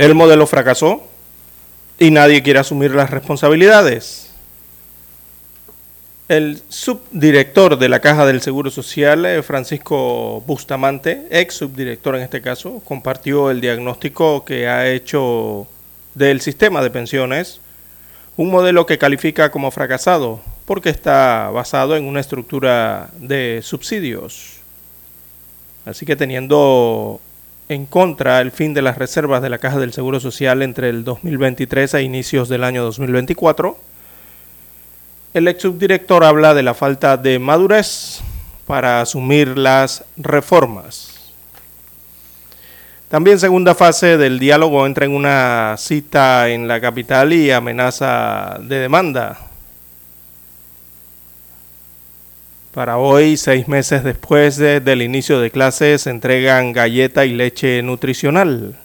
El modelo fracasó y nadie quiere asumir las responsabilidades. El subdirector de la Caja del Seguro Social, eh, Francisco Bustamante, ex subdirector en este caso, compartió el diagnóstico que ha hecho del sistema de pensiones, un modelo que califica como fracasado porque está basado en una estructura de subsidios. Así que teniendo en contra el fin de las reservas de la Caja del Seguro Social entre el 2023 a inicios del año 2024. El ex subdirector habla de la falta de madurez para asumir las reformas. También segunda fase del diálogo entra en una cita en la capital y amenaza de demanda. Para hoy, seis meses después del inicio de clases, se entregan galleta y leche nutricional.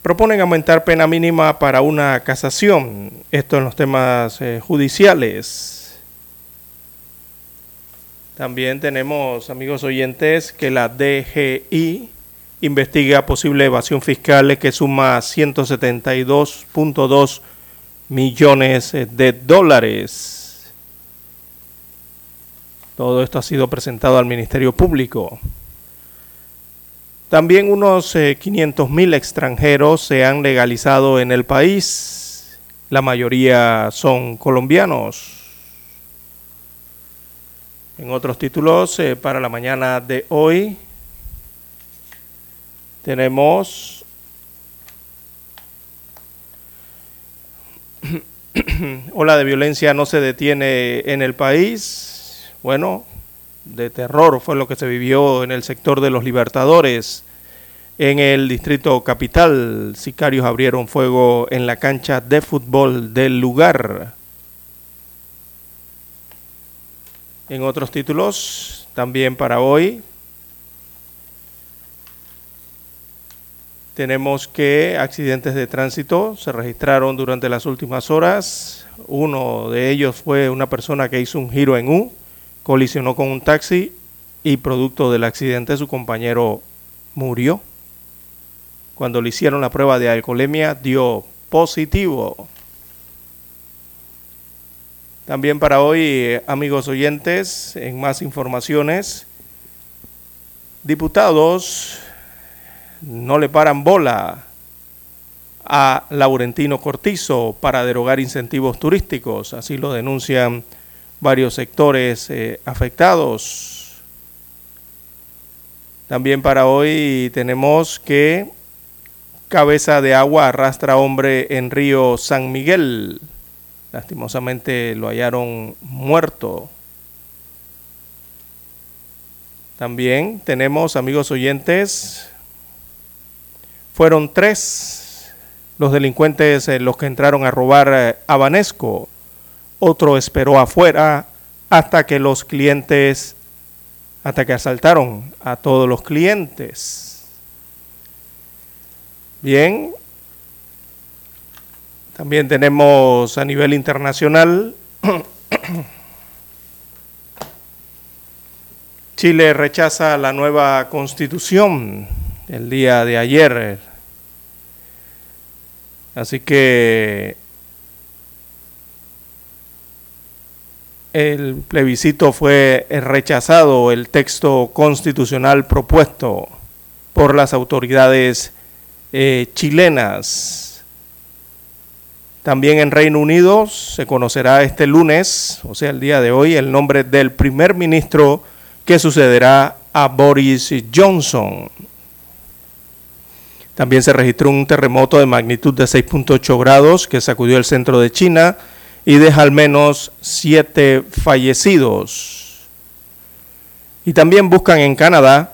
Proponen aumentar pena mínima para una casación, esto en los temas eh, judiciales. También tenemos, amigos oyentes, que la DGI investiga posible evasión fiscal que suma 172.2 millones de dólares. Todo esto ha sido presentado al Ministerio Público. También unos 500 eh, mil extranjeros se han legalizado en el país. La mayoría son colombianos. En otros títulos, eh, para la mañana de hoy, tenemos ola de violencia no se detiene en el país bueno, de terror fue lo que se vivió en el sector de los Libertadores. En el distrito capital, sicarios abrieron fuego en la cancha de fútbol del lugar. En otros títulos, también para hoy, tenemos que accidentes de tránsito se registraron durante las últimas horas. Uno de ellos fue una persona que hizo un giro en U colisionó con un taxi y producto del accidente su compañero murió. Cuando le hicieron la prueba de alcoholemia dio positivo. También para hoy, amigos oyentes, en más informaciones, diputados no le paran bola a Laurentino Cortizo para derogar incentivos turísticos, así lo denuncian varios sectores eh, afectados. También para hoy tenemos que cabeza de agua arrastra hombre en río San Miguel. Lastimosamente lo hallaron muerto. También tenemos, amigos oyentes, fueron tres los delincuentes eh, los que entraron a robar eh, a Banesco otro esperó afuera hasta que los clientes, hasta que asaltaron a todos los clientes. Bien, también tenemos a nivel internacional, Chile rechaza la nueva constitución el día de ayer. Así que el plebiscito fue rechazado el texto constitucional propuesto por las autoridades eh, chilenas. También en Reino Unido se conocerá este lunes, o sea, el día de hoy, el nombre del primer ministro que sucederá a Boris Johnson. También se registró un terremoto de magnitud de 6.8 grados que sacudió el centro de China y deja al menos siete fallecidos. Y también buscan en Canadá,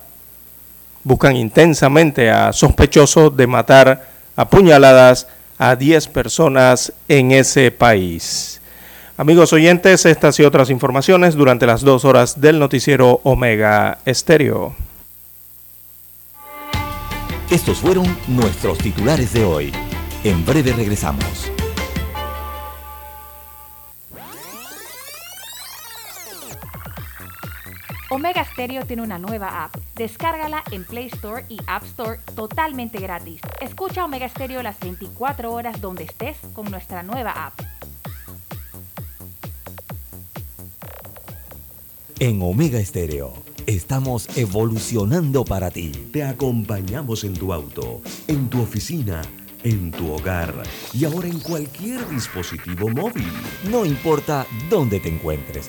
buscan intensamente a sospechosos de matar a puñaladas a 10 personas en ese país. Amigos oyentes, estas y otras informaciones durante las dos horas del noticiero Omega Estéreo. Estos fueron nuestros titulares de hoy. En breve regresamos. Omega Stereo tiene una nueva app. Descárgala en Play Store y App Store totalmente gratis. Escucha Omega Stereo las 24 horas donde estés con nuestra nueva app. En Omega Stereo estamos evolucionando para ti. Te acompañamos en tu auto, en tu oficina, en tu hogar y ahora en cualquier dispositivo móvil. No importa dónde te encuentres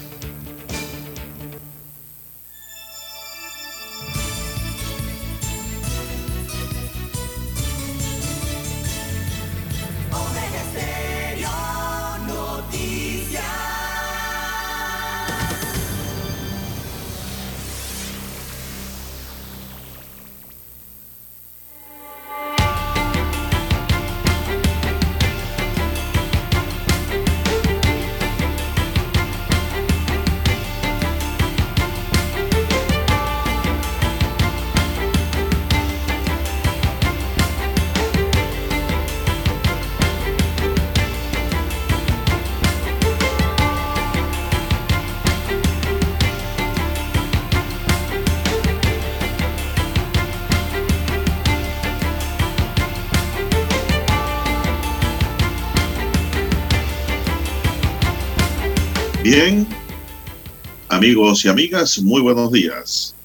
Amigos y amigas, muy buenos días.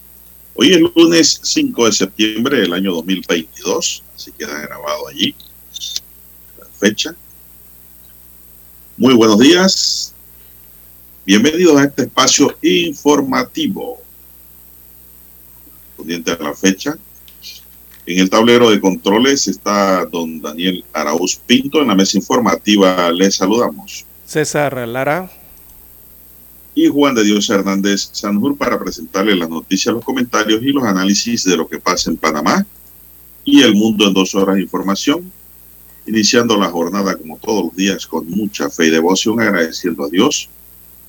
Hoy es lunes 5 de septiembre del año 2022, así queda grabado allí la fecha. Muy buenos días, bienvenidos a este espacio informativo, correspondiente a la fecha. En el tablero de controles está don Daniel Arauz Pinto. En la mesa informativa les saludamos. César Lara y Juan de Dios Hernández Sanjur para presentarle las noticias, los comentarios y los análisis de lo que pasa en Panamá y el mundo en dos horas de información, iniciando la jornada como todos los días con mucha fe y devoción, agradeciendo a Dios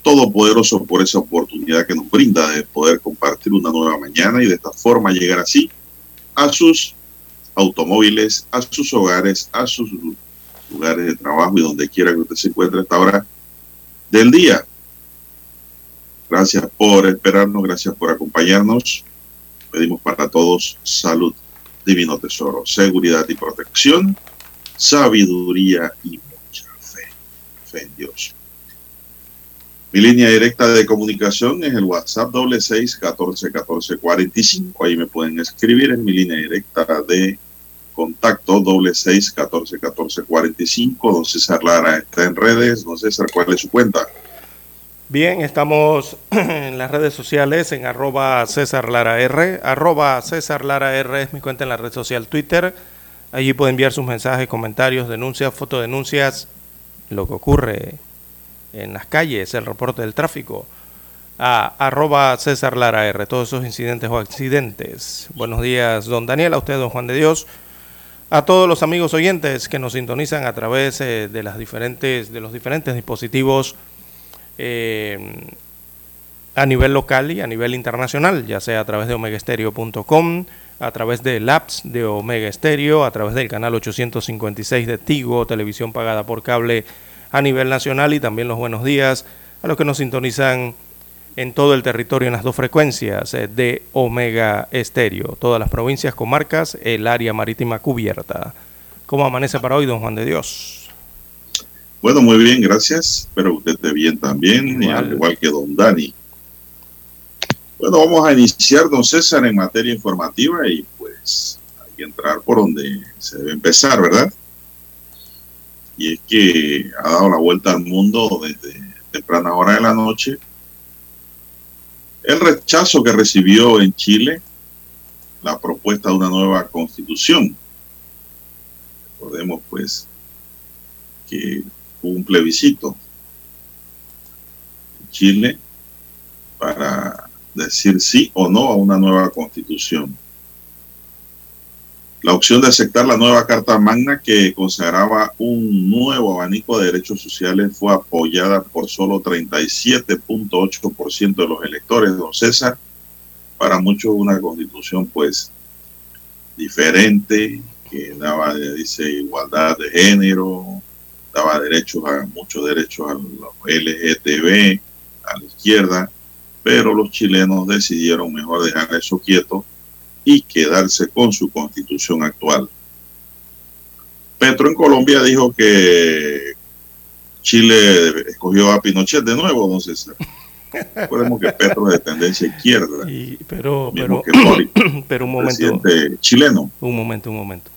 Todopoderoso por esa oportunidad que nos brinda de poder compartir una nueva mañana y de esta forma llegar así a sus automóviles, a sus hogares, a sus lugares de trabajo y donde quiera que usted se encuentre a esta hora del día. Gracias por esperarnos, gracias por acompañarnos. Pedimos para todos salud, divino tesoro, seguridad y protección, sabiduría y mucha fe. Fe en Dios. Mi línea directa de comunicación es el WhatsApp doble seis catorce catorce cuarenta y cinco. Ahí me pueden escribir en mi línea directa de contacto doble seis catorce catorce cuarenta y cinco. Don César Lara está en redes. Don César, ¿cuál es su cuenta? Bien, estamos en las redes sociales en arroba César Lara R. César Lara R es mi cuenta en la red social Twitter. Allí puede enviar sus mensajes, comentarios, denuncias, fotodenuncias, lo que ocurre en las calles, el reporte del tráfico. A arroba César Lara R, todos esos incidentes o accidentes. Buenos días, don Daniel, a usted, don Juan de Dios. A todos los amigos oyentes que nos sintonizan a través eh, de, las diferentes, de los diferentes dispositivos eh, a nivel local y a nivel internacional, ya sea a través de omegaestereo.com, a través del apps de Omega Stereo, a través del canal 856 de Tigo, televisión pagada por cable a nivel nacional y también los buenos días a los que nos sintonizan en todo el territorio en las dos frecuencias eh, de Omega Estéreo, todas las provincias, comarcas, el área marítima cubierta. ¿Cómo amanece para hoy, don Juan de Dios? Bueno, muy bien, gracias. Espero que usted esté bien también, Igual. al igual que don Dani. Bueno, vamos a iniciar, don César, en materia informativa y pues hay que entrar por donde se debe empezar, ¿verdad? Y es que ha dado la vuelta al mundo desde temprana hora de la noche el rechazo que recibió en Chile la propuesta de una nueva constitución. Recordemos pues que un plebiscito en Chile para decir sí o no a una nueva constitución. La opción de aceptar la nueva Carta Magna que consagraba un nuevo abanico de derechos sociales fue apoyada por solo 37.8% de los electores, don César. Para muchos una constitución pues diferente, que daba, dice, igualdad de género, daba derechos a muchos derechos a los LGTB, a la izquierda, pero los chilenos decidieron mejor dejar eso quieto y quedarse con su constitución actual. Petro en Colombia dijo que Chile escogió a Pinochet de nuevo, don César. Recordemos que Petro es de tendencia izquierda, Y, pero, un momento, presidente chileno. un momento, un momento.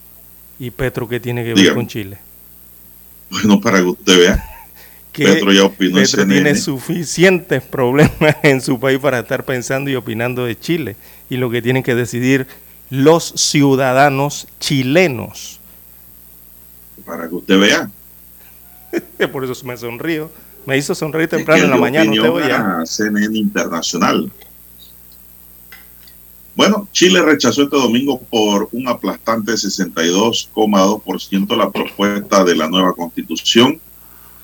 ¿Y Petro qué tiene que ver Dígame. con Chile? Bueno, para que usted vea, Que Petro ya opinó Petro tiene suficientes problemas en su país para estar pensando y opinando de Chile. Y lo que tienen que decidir los ciudadanos chilenos. para que usted vea. Por eso me sonrío. Me hizo sonreír Es que temprano en la mañana. Usted a CNN Internacional. Bueno, Chile rechazó este domingo por un aplastante 62,2% la propuesta de la nueva constitución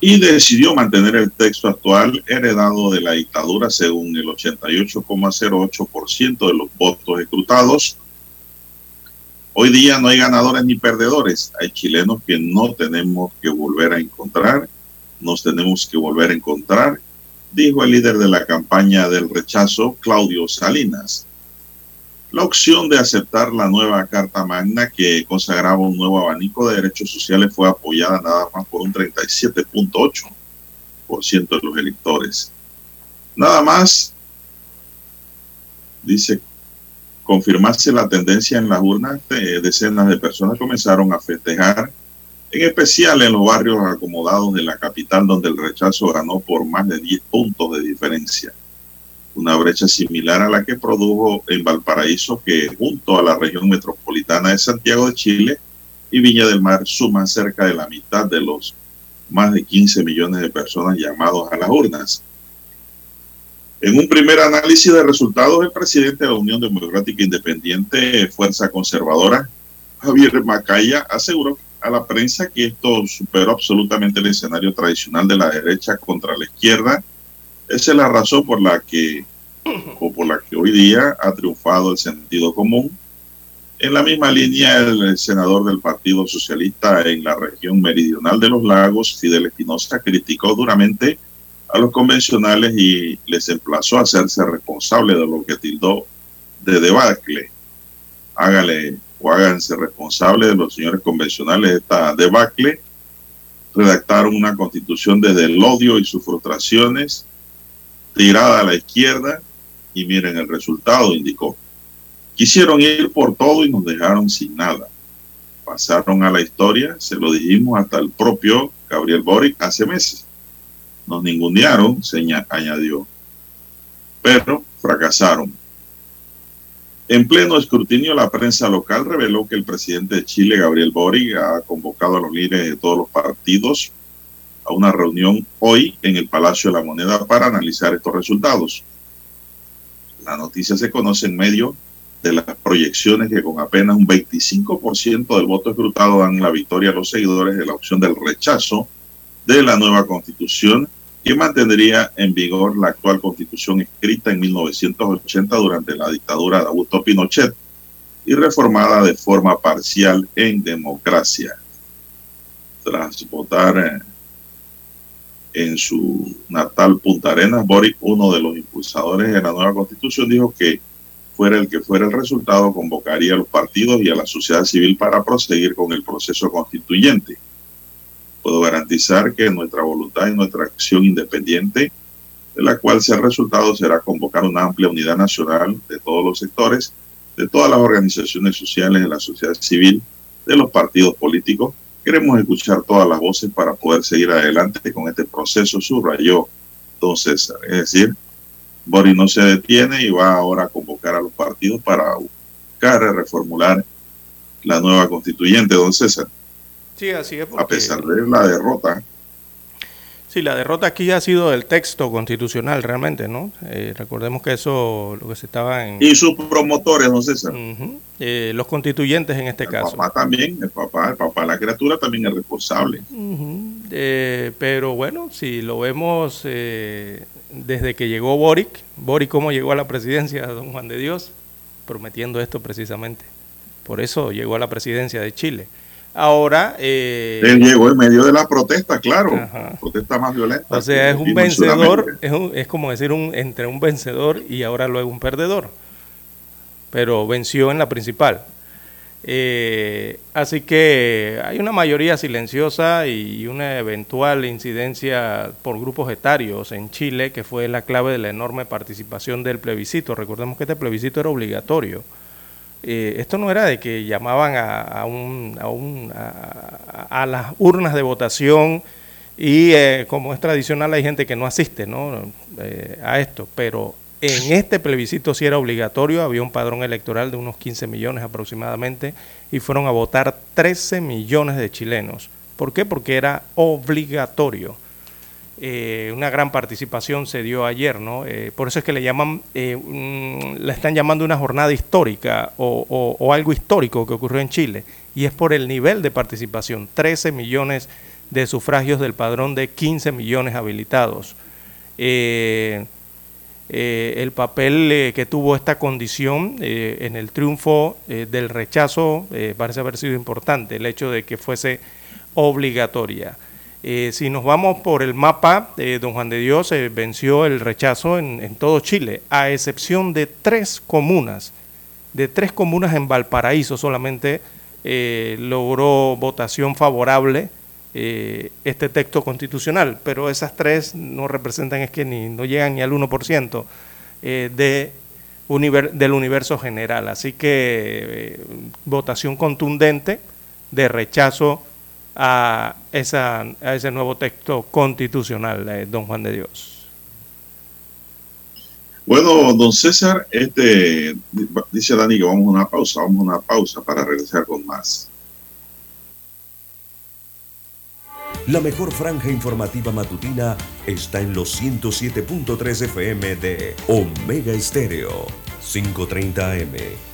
y decidió mantener el texto actual heredado de la dictadura según el 88,08% de los votos escrutados. Hoy día no hay ganadores ni perdedores, hay chilenos que no tenemos que volver a encontrar, nos tenemos que volver a encontrar, dijo el líder de la campaña del rechazo, Claudio Salinas. La opción de aceptar la nueva Carta Magna que consagraba un nuevo abanico de derechos sociales fue apoyada nada más por un 37.8% de los electores. Nada más, dice, confirmarse la tendencia en las urnas, eh, decenas de personas comenzaron a festejar, en especial en los barrios acomodados de la capital, donde el rechazo ganó por más de 10 puntos de diferencia una brecha similar a la que produjo en Valparaíso, que junto a la región metropolitana de Santiago de Chile y Viña del Mar suman cerca de la mitad de los más de 15 millones de personas llamados a las urnas. En un primer análisis de resultados, el presidente de la Unión Democrática Independiente, Fuerza Conservadora, Javier Macaya, aseguró a la prensa que esto superó absolutamente el escenario tradicional de la derecha contra la izquierda. Esa es la razón por la que, o por la que hoy día ha triunfado el sentido común. En la misma línea, el senador del Partido Socialista en la región meridional de los lagos, Fidel Espinosa, criticó duramente a los convencionales y les emplazó a hacerse responsable de lo que tildó de debacle. Hágale o háganse responsable de los señores convencionales de esta debacle. Redactaron una constitución desde el odio y sus frustraciones, tirada a la izquierda, y miren el resultado, indicó. Quisieron ir por todo y nos dejaron sin nada. Pasaron a la historia, se lo dijimos hasta el propio Gabriel Boric hace meses. Nos ningunearon, se añadió. Pero fracasaron. En pleno escrutinio, la prensa local reveló que el presidente de Chile, Gabriel Boric, ha convocado a los líderes de todos los partidos a una reunión hoy en el Palacio de la Moneda para analizar estos resultados. La noticia se conoce en medio de las proyecciones que con apenas un 25% del voto escrutado dan la victoria a los seguidores de la opción del rechazo de la nueva constitución que mantendría en vigor la actual constitución escrita en 1980 durante la dictadura de Augusto Pinochet y reformada de forma parcial en democracia. Tras votar en su natal Punta Arenas, Boric, uno de los impulsadores de la nueva constitución, dijo que fuera el que fuera el resultado, convocaría a los partidos y a la sociedad civil para proseguir con el proceso constituyente. Puedo garantizar que nuestra voluntad y nuestra acción independiente, de la cual sea el resultado, será convocar una amplia unidad nacional de todos los sectores, de todas las organizaciones sociales, de la sociedad civil, de los partidos políticos. Queremos escuchar todas las voces para poder seguir adelante con este proceso, subrayó don César. Es decir, Boris no se detiene y va ahora a convocar a los partidos para buscar reformular la nueva constituyente, don César. Sí, así es. A pesar de la derrota. Sí, la derrota aquí ha sido del texto constitucional realmente, ¿no? Eh, recordemos que eso, lo que se estaba en... Y sus promotores, don César. Eh, los constituyentes en este caso. El papá también, el papá, el papá la criatura también es responsable. Eh, pero bueno, si lo vemos desde que llegó Boric, Boric cómo llegó a la presidencia, don Juan de Dios, prometiendo esto precisamente. Por eso llegó a la presidencia de Chile. Ahora... Eh, Él llegó en medio de la protesta, claro. Protesta más violenta. O sea, es un vencedor, es, es, como decir un, entre un vencedor y ahora luego un perdedor. Pero venció en la principal. Eh, así que hay una mayoría silenciosa y una eventual incidencia por grupos etarios en Chile, que fue la clave de la enorme participación del plebiscito. Recordemos que este plebiscito era obligatorio. Eh, esto no era de que llamaban a, un, a, un, a, las urnas de votación y eh, como es tradicional hay gente que no asiste ¿no? Eh, a esto, pero en este plebiscito sí era obligatorio, había un padrón electoral de unos 15 millones aproximadamente y fueron a votar 13 millones de chilenos. ¿Por qué? Porque era obligatorio. Eh, una gran participación se dio ayer, ¿no? Eh, por eso es que le llaman, eh, la están llamando una jornada histórica o, algo histórico que ocurrió en Chile, y es por el nivel de participación, 13 millones de sufragios del padrón de 15 millones habilitados. el papel que tuvo esta condición en el triunfo del rechazo parece haber sido importante, el hecho de que fuese obligatoria. Eh, si nos vamos por el mapa, eh, don Juan de Dios eh, venció el rechazo en, todo Chile, a excepción de tres comunas, de tres comunas en Valparaíso solamente logró votación favorable este texto constitucional, pero esas tres no representan, es que ni, no llegan ni al 1% de del universo general. Así que votación contundente de rechazo a, esa, a ese nuevo texto constitucional, de don Juan de Dios. Bueno, don César, este dice Dani que vamos a una pausa, vamos a una pausa para regresar con más. La mejor franja informativa matutina está en los 107.3 FM de Omega Estéreo, 530 AM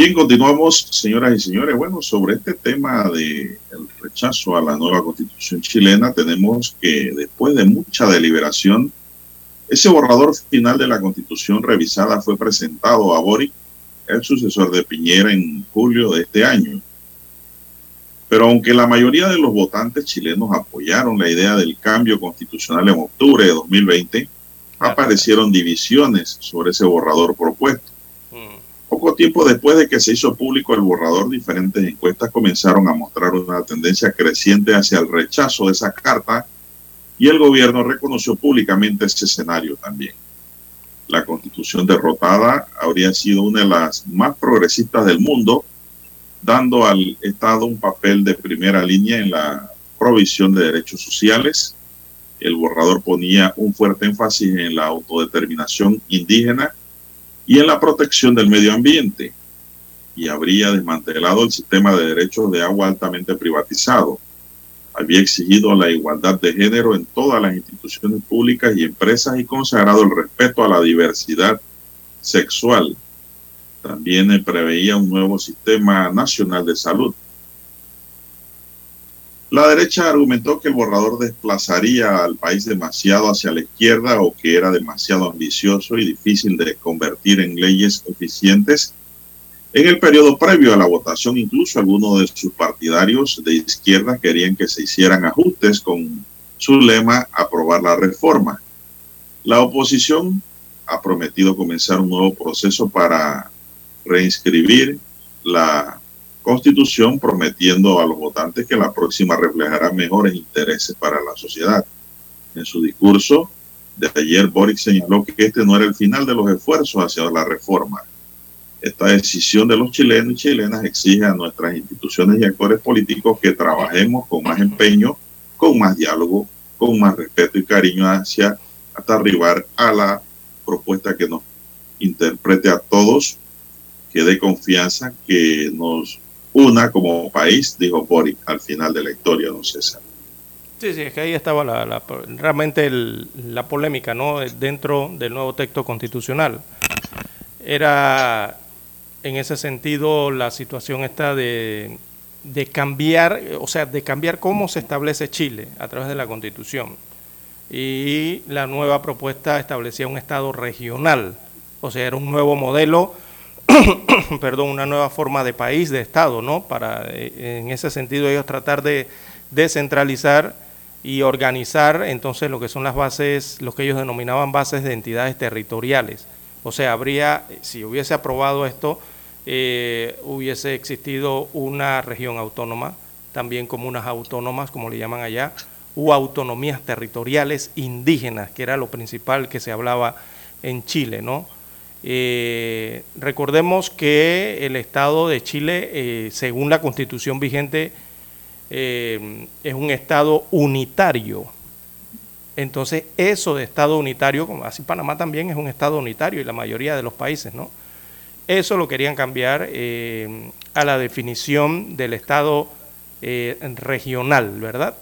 Bien, continuamos, señoras y señores. Bueno, sobre este tema del rechazo a la nueva constitución chilena, tenemos que después de mucha deliberación, ese borrador final de la constitución revisada fue presentado a Boric, el sucesor de Piñera, en julio de este año. Pero aunque la mayoría de los votantes chilenos apoyaron la idea del cambio constitucional en octubre de 2020, aparecieron divisiones sobre ese borrador propuesto. Poco tiempo después de que se hizo público el borrador, diferentes encuestas comenzaron a mostrar una tendencia creciente hacia el rechazo de esa carta y el gobierno reconoció públicamente ese escenario también. La constitución derrotada habría sido una de las más progresistas del mundo dando al Estado un papel de primera línea en la provisión de derechos sociales. El borrador ponía un fuerte énfasis en la autodeterminación indígena y en la protección del medio ambiente y habría desmantelado el sistema de derechos de agua altamente privatizado. Había exigido la igualdad de género en todas las instituciones públicas y empresas y consagrado el respeto a la diversidad sexual también preveía un nuevo sistema nacional de salud. La derecha argumentó que el borrador desplazaría al país demasiado hacia la izquierda o que era demasiado ambicioso y difícil de convertir en leyes eficientes. En el periodo previo a la votación, incluso algunos de sus partidarios de izquierda querían que se hicieran ajustes con su lema aprobar la reforma. La oposición ha prometido comenzar un nuevo proceso para reinscribir la constitución prometiendo a los votantes que la próxima reflejará mejores intereses para la sociedad. En su discurso de ayer, Boric señaló que este no era el final de los esfuerzos hacia la reforma. Esta decisión de los chilenos y chilenas exige a nuestras instituciones y actores políticos que trabajemos con más empeño, con más diálogo, con más respeto y cariño hacia hasta arribar a la propuesta que nos interprete a todos que dé confianza, que nos una como país, dijo Boric al final de la historia, don César. Sí, sí, es que ahí estaba la, realmente la polémica, ¿no? Dentro del nuevo texto constitucional. Era, en ese sentido, la situación esta de, de cambiar, o sea, de cambiar cómo se establece Chile a través de la Constitución. Y la nueva propuesta establecía un Estado regional, o sea, era un nuevo modelo perdón, una nueva forma de país, de Estado, ¿no? Para, eh, en ese sentido, ellos tratar de descentralizar y organizar entonces lo que son las bases, lo que ellos denominaban bases de entidades territoriales. O sea, habría, si hubiese aprobado esto, eh, hubiese existido una región autónoma, también comunas autónomas, como le llaman allá, u autonomías territoriales indígenas, que era lo principal que se hablaba en Chile, ¿no? Eh, recordemos que el Estado de Chile, eh, según la constitución vigente, eh, es un Estado unitario. Entonces, eso de Estado unitario, como así Panamá también es un Estado unitario y la mayoría de los países, ¿no? Eso lo querían cambiar a la definición del Estado regional, ¿verdad?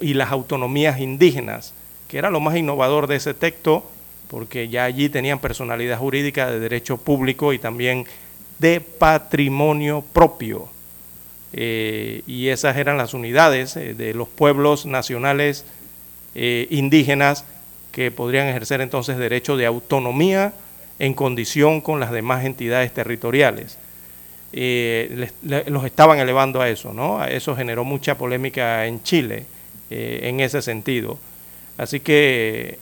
y las autonomías indígenas, que era lo más innovador de ese texto porque ya allí tenían personalidad jurídica de derecho público y también de patrimonio propio. Eh, y esas eran las unidades eh, de los pueblos nacionales eh, indígenas que podrían ejercer entonces derecho de autonomía en condición con las demás entidades territoriales. los estaban elevando a eso, ¿no? Eso generó mucha polémica en Chile en ese sentido. Así que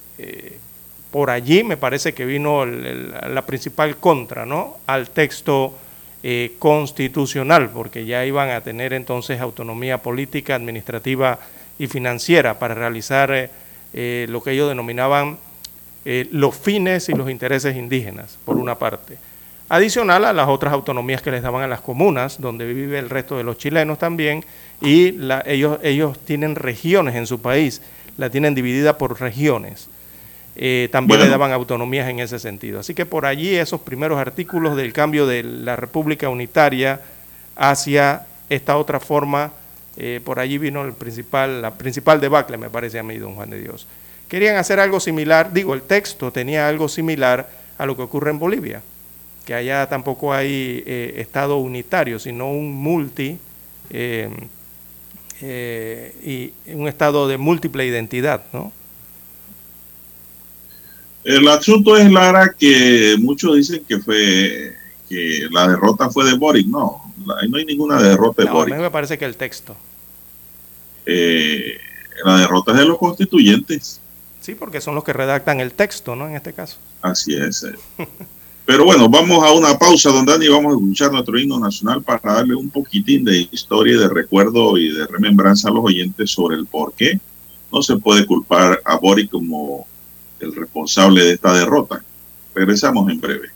por allí me parece que vino la principal contra ¿no? al texto eh, constitucional, porque ya iban a tener entonces autonomía política, administrativa y financiera para realizar eh, eh, lo que ellos denominaban los fines y los intereses indígenas, por una parte. Adicional a las otras autonomías que les daban a las comunas, donde vive el resto de los chilenos también, y ellos, ellos tienen regiones en su país, la tienen dividida por regiones. Eh, también le daban autonomías en ese sentido. Así que por allí esos primeros artículos del cambio de la República Unitaria hacia esta otra forma, eh, por allí vino el principal, la principal debacle, me parece a mí, don Juan de Dios. Querían hacer algo similar, digo, el texto tenía algo similar a lo que ocurre en Bolivia, que allá tampoco hay eh, Estado unitario, sino un multi y un Estado de múltiple identidad, ¿no? El asunto es, Lara, que muchos dicen que fue que la derrota fue de Boric. No, no hay ninguna derrota de Boric. A mí me parece que el texto. Eh, la derrota es de los constituyentes. Sí, porque son los que redactan el texto, ¿no? En este caso. Así es. Eh. Pero bueno, vamos a una pausa, don Dani, vamos a escuchar nuestro himno nacional para darle un poquitín de historia, de recuerdo y de remembranza a los oyentes sobre el por qué no se puede culpar a Boric como el responsable de esta derrota. Regresamos en breve.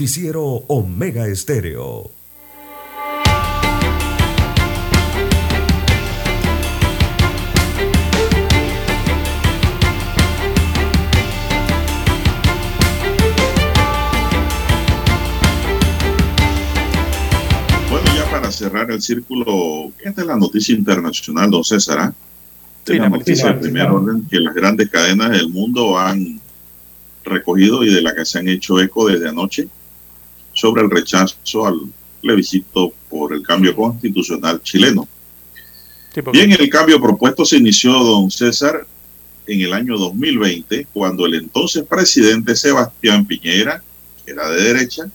Noticiero Omega Estéreo. Bueno, ya para cerrar el círculo, esta es la noticia internacional, don César. ¿ah? Sí, la noticia de primer orden que las grandes cadenas del mundo han recogido y de la que se han hecho eco desde anoche sobre el rechazo al plebiscito por el cambio constitucional chileno. Bien, el cambio propuesto se inició, don César, en el año 2020, cuando el entonces presidente Sebastián Piñera, que era de derecha,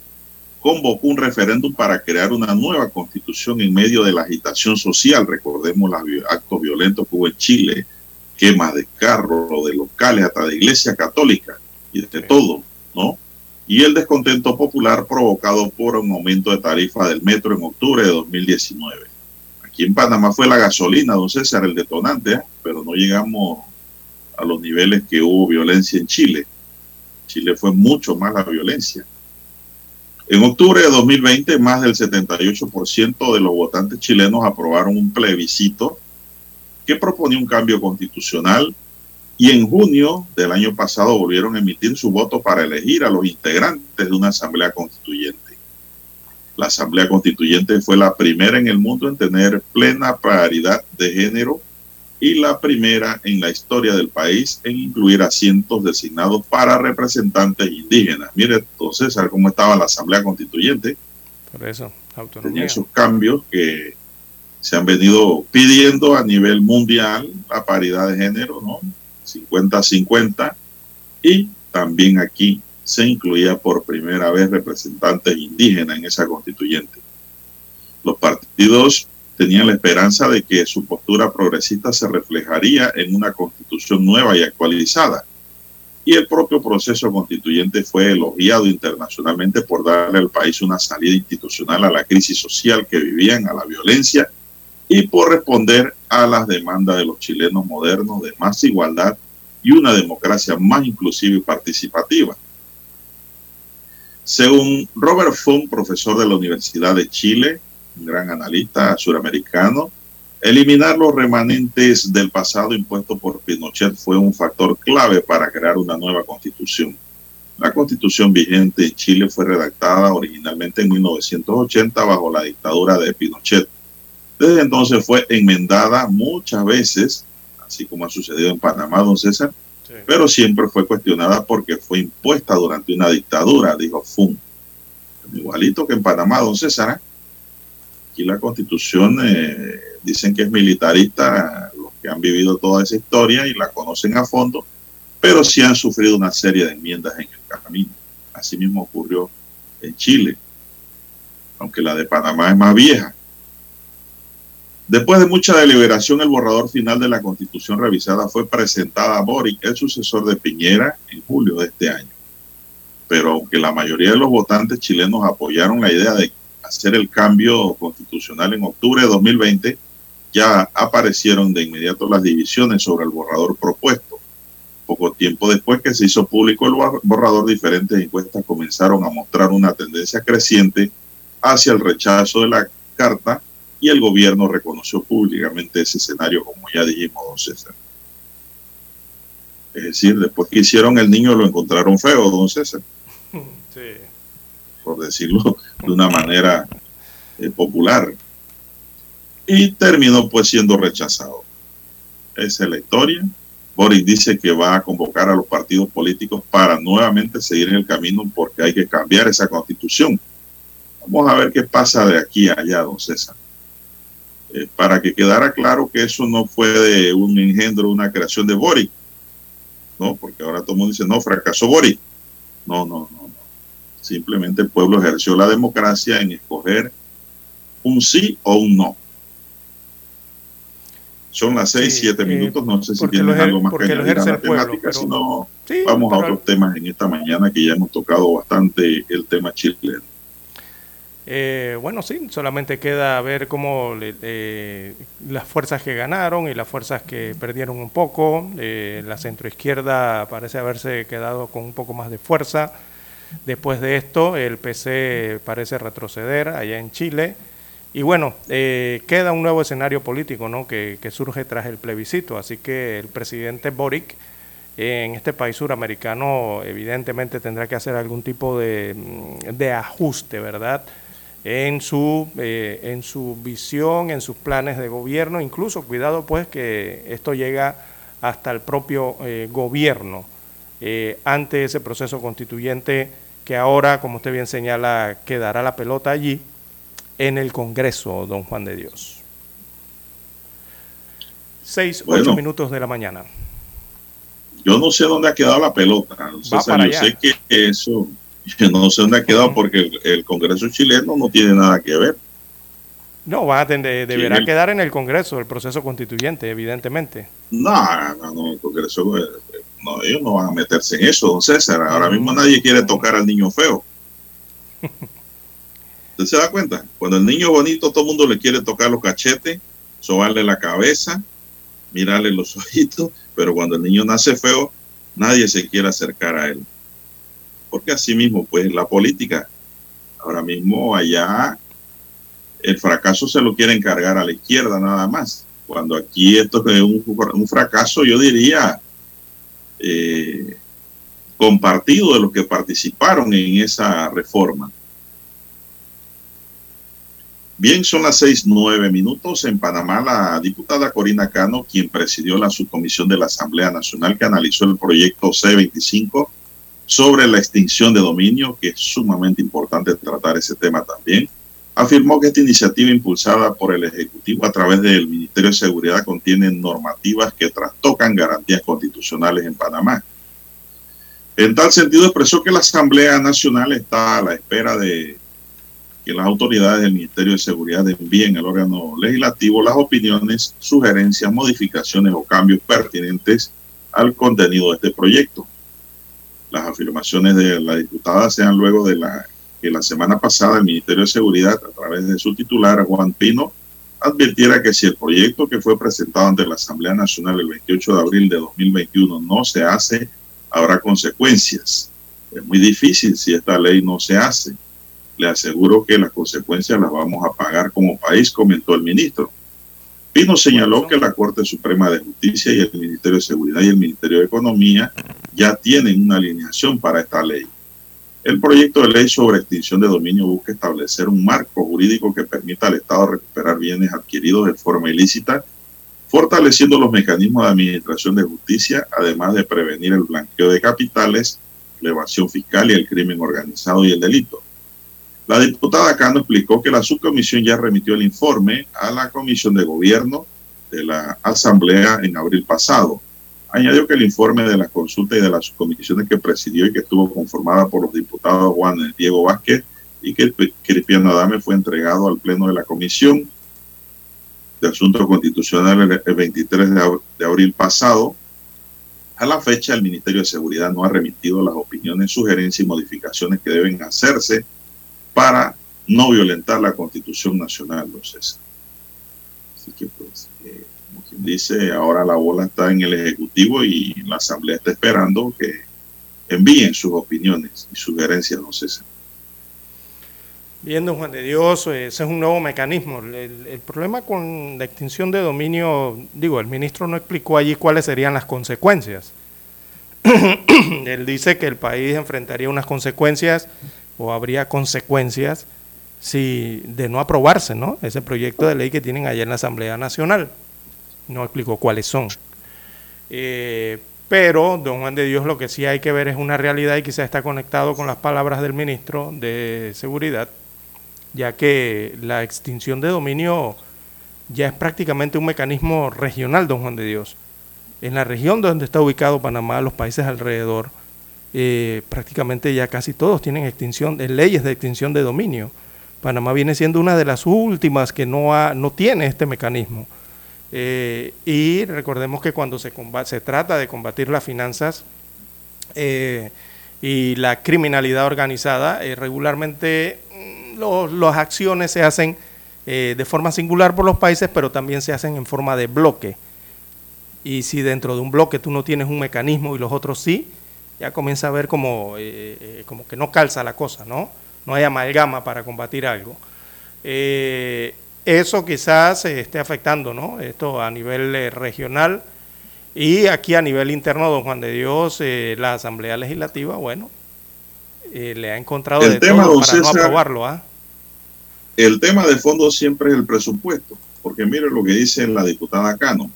convocó un referéndum para crear una nueva constitución en medio de la agitación social. Recordemos los actos violentos que hubo en Chile, quemas de carros, de locales, hasta de iglesia católica y de todo, ¿no? Y el descontento popular provocado por un aumento de tarifa del metro en octubre de 2019. Aquí en Panamá fue la gasolina, don César, el detonante, ¿eh? pero no llegamos a los niveles que hubo violencia en Chile. Chile fue mucho más la violencia. En octubre de 2020, más del 78% de los votantes chilenos aprobaron un plebiscito que proponía un cambio constitucional y en junio del año pasado volvieron a emitir su voto para elegir a los integrantes de una asamblea constituyente. La asamblea constituyente fue la primera en el mundo en tener plena paridad de género y la primera en la historia del país en incluir asientos designados para representantes indígenas. Mire, entonces, cómo estaba la Asamblea Constituyente. Por eso, autonomía. Tenía esos cambios que se han venido pidiendo a nivel mundial, la paridad de género, ¿no? 50-50, y también aquí se incluía por primera vez representantes indígenas en esa constituyente. Los partidos tenían la esperanza de que su postura progresista se reflejaría en una constitución nueva y actualizada. Y el propio proceso constituyente fue elogiado internacionalmente por darle al país una salida institucional a la crisis social que vivían, a la violencia y por responder a las demandas de los chilenos modernos de más igualdad y una democracia más inclusiva y participativa. Según Robert Fung, profesor de la Universidad de Chile, un gran analista suramericano, eliminar los remanentes del pasado impuesto por Pinochet fue un factor clave para crear una nueva constitución. La constitución vigente en Chile fue redactada originalmente en 1980 bajo la dictadura de Pinochet. Desde entonces fue enmendada muchas veces, así como ha sucedido en Panamá, don César, pero siempre fue cuestionada porque fue impuesta durante una dictadura, dijo Fun. Igualito que en Panamá, don César, Aquí la constitución eh, dicen que es militarista, los que han vivido toda esa historia y la conocen a fondo, pero sí han sufrido una serie de enmiendas en el camino. Así mismo ocurrió en Chile, aunque la de Panamá es más vieja. Después de mucha deliberación, el borrador final de la constitución revisada fue presentada a Boric, el sucesor de Piñera, en julio de este año. Pero aunque la mayoría de los votantes chilenos apoyaron la idea de hacer el cambio constitucional en octubre de 2020, ya aparecieron de inmediato las divisiones sobre el borrador propuesto. Poco tiempo después que se hizo público el borrador, diferentes encuestas comenzaron a mostrar una tendencia creciente hacia el rechazo de la carta y el gobierno reconoció públicamente ese escenario, como ya dijimos, don César. Es decir, después que hicieron el niño lo encontraron feo, don César. Sí por decirlo de una manera eh, popular. Y terminó pues siendo rechazado. Esa es la historia. Boris dice que va a convocar a los partidos políticos para nuevamente seguir en el camino porque hay que cambiar esa constitución. Vamos a ver qué pasa de aquí a allá, don César. Eh, para que quedara claro que eso no fue de un engendro, una creación de Boris. No, porque ahora todo el mundo dice, no, fracasó Boris. No, no, no. Simplemente el pueblo ejerció la democracia en escoger un sí o un no. Son las seis, siete eh, minutos. No sé si tienen algo más que añadir a la temática, si no, vamos a otros temas en esta mañana que ya hemos tocado bastante el tema chileno. Eh, bueno, sí, solamente queda ver cómo eh, las fuerzas que ganaron y las fuerzas que perdieron un poco. la centroizquierda parece haberse quedado con un poco más de fuerza. Después de esto, el PC parece retroceder allá en Chile. Y bueno, eh, queda un nuevo escenario político ¿no? que, surge tras el plebiscito. Así que el presidente Boric en este país suramericano evidentemente tendrá que hacer algún tipo de, mm, ajuste, ¿verdad? En su, eh, en su visión, en sus planes de gobierno, incluso cuidado pues que esto llega hasta el propio eh, gobierno ante ese proceso constituyente que ahora, como usted bien señala, quedará la pelota allí en el Congreso, don Juan de Dios. Seis, ocho minutos de la mañana. Yo no sé dónde ha quedado la pelota. yo sé que eso, no sé dónde ha quedado porque el, Congreso chileno no tiene nada que ver. No, va a tener, deberá quedar en el Congreso, el proceso constituyente, evidentemente. No, no, no, el Congreso eh, no, ellos no van a meterse en eso, don César. Ahora mismo nadie quiere tocar al niño feo. ¿Usted se da cuenta? Cuando el niño bonito, todo el mundo le quiere tocar los cachetes, sobarle la cabeza, mirarle los ojitos, pero cuando el niño nace feo, nadie se quiere acercar a él. Porque así mismo, pues la política, Ahora mismo allá el fracaso se lo quieren cargar a la izquierda nada más. Cuando aquí esto es un, fracaso, yo diría, eh, compartido de los que participaron en esa reforma. Bien, son las seis nueve minutos. En Panamá, la diputada Corina Cano, quien presidió la subcomisión de la Asamblea Nacional que analizó el proyecto C25 sobre la extinción de dominio, que es sumamente importante tratar ese tema también, afirmó que esta iniciativa impulsada por el Ejecutivo a través del Ministerio de Seguridad contiene normativas que trastocan garantías constitucionales en Panamá. En tal sentido, expresó que la Asamblea Nacional está a la espera de que las autoridades del Ministerio de Seguridad envíen al órgano legislativo las opiniones, sugerencias, modificaciones o cambios pertinentes al contenido de este proyecto. Las afirmaciones de la diputada sean luego de la que la semana pasada el Ministerio de Seguridad, a través de su titular, Juan Pino, advirtiera que si el proyecto que fue presentado ante la Asamblea Nacional el 28 de abril de 2021 no se hace, habrá consecuencias. Es muy difícil si esta ley no se hace. Le aseguro que las consecuencias las vamos a pagar como país, comentó el ministro. Pino señaló que la Corte Suprema de Justicia y el Ministerio de Seguridad y el Ministerio de Economía ya tienen una alineación para esta ley. El proyecto de ley sobre extinción de dominio busca establecer un marco jurídico que permita al Estado recuperar bienes adquiridos de forma ilícita fortaleciendo los mecanismos de administración de justicia, además de prevenir el blanqueo de capitales, la evasión fiscal y el crimen organizado y el delito. La diputada Cano explicó que la subcomisión ya remitió el informe a la Comisión de Gobierno de la Asamblea en abril pasado. Añadió que el informe de la consulta y de las subcomisiones que presidió y que estuvo conformada por los diputados Juan Diego Vázquez y que Cristiano Adame fue entregado al Pleno de la Comisión de Asuntos Constitucionales el 23 de abril pasado. A la fecha, el Ministerio de Seguridad no ha remitido las opiniones, sugerencias y modificaciones que deben hacerse para no violentar la Constitución Nacional, los Así que, pues, dice, ahora la bola está en el Ejecutivo y la Asamblea está esperando que envíen sus opiniones y sugerencias, no sé. Bien, don Juan de Dios, ese es un nuevo mecanismo. El, problema con la extinción de dominio, digo, el ministro no explicó allí cuáles serían las consecuencias. Él dice que el país enfrentaría unas consecuencias o habría consecuencias si de no aprobarse, ¿no? Ese proyecto de ley que tienen allá en la Asamblea Nacional. No explicó cuáles son. Eh, pero, don Juan de Dios, lo que sí hay que ver es una realidad y quizá está conectado con las palabras del ministro de Seguridad ya que la extinción de dominio ya es prácticamente un mecanismo regional, don Juan de Dios. En la región donde está ubicado Panamá, los países alrededor, eh, prácticamente ya casi todos tienen extinción, de leyes de extinción de dominio. Panamá viene siendo una de las últimas que no, no tiene este mecanismo. Eh, y recordemos que cuando se, se trata de combatir las finanzas eh, y la criminalidad organizada, regularmente las acciones se hacen eh, de forma singular por los países, pero también se hacen en forma de bloque. Y si dentro de un bloque tú no tienes un mecanismo y los otros sí, ya comienza a ver como, eh, eh, como que no calza la cosa, ¿no? No hay amalgama para combatir algo. Eso quizás esté afectando, ¿no? Esto a nivel regional y aquí a nivel interno, don Juan de Dios, la Asamblea Legislativa, bueno, eh, le ha encontrado el tema, todo para no aprobarlo. ¿ah? El tema de fondo siempre es el presupuesto, porque mire lo que dice la diputada Cano.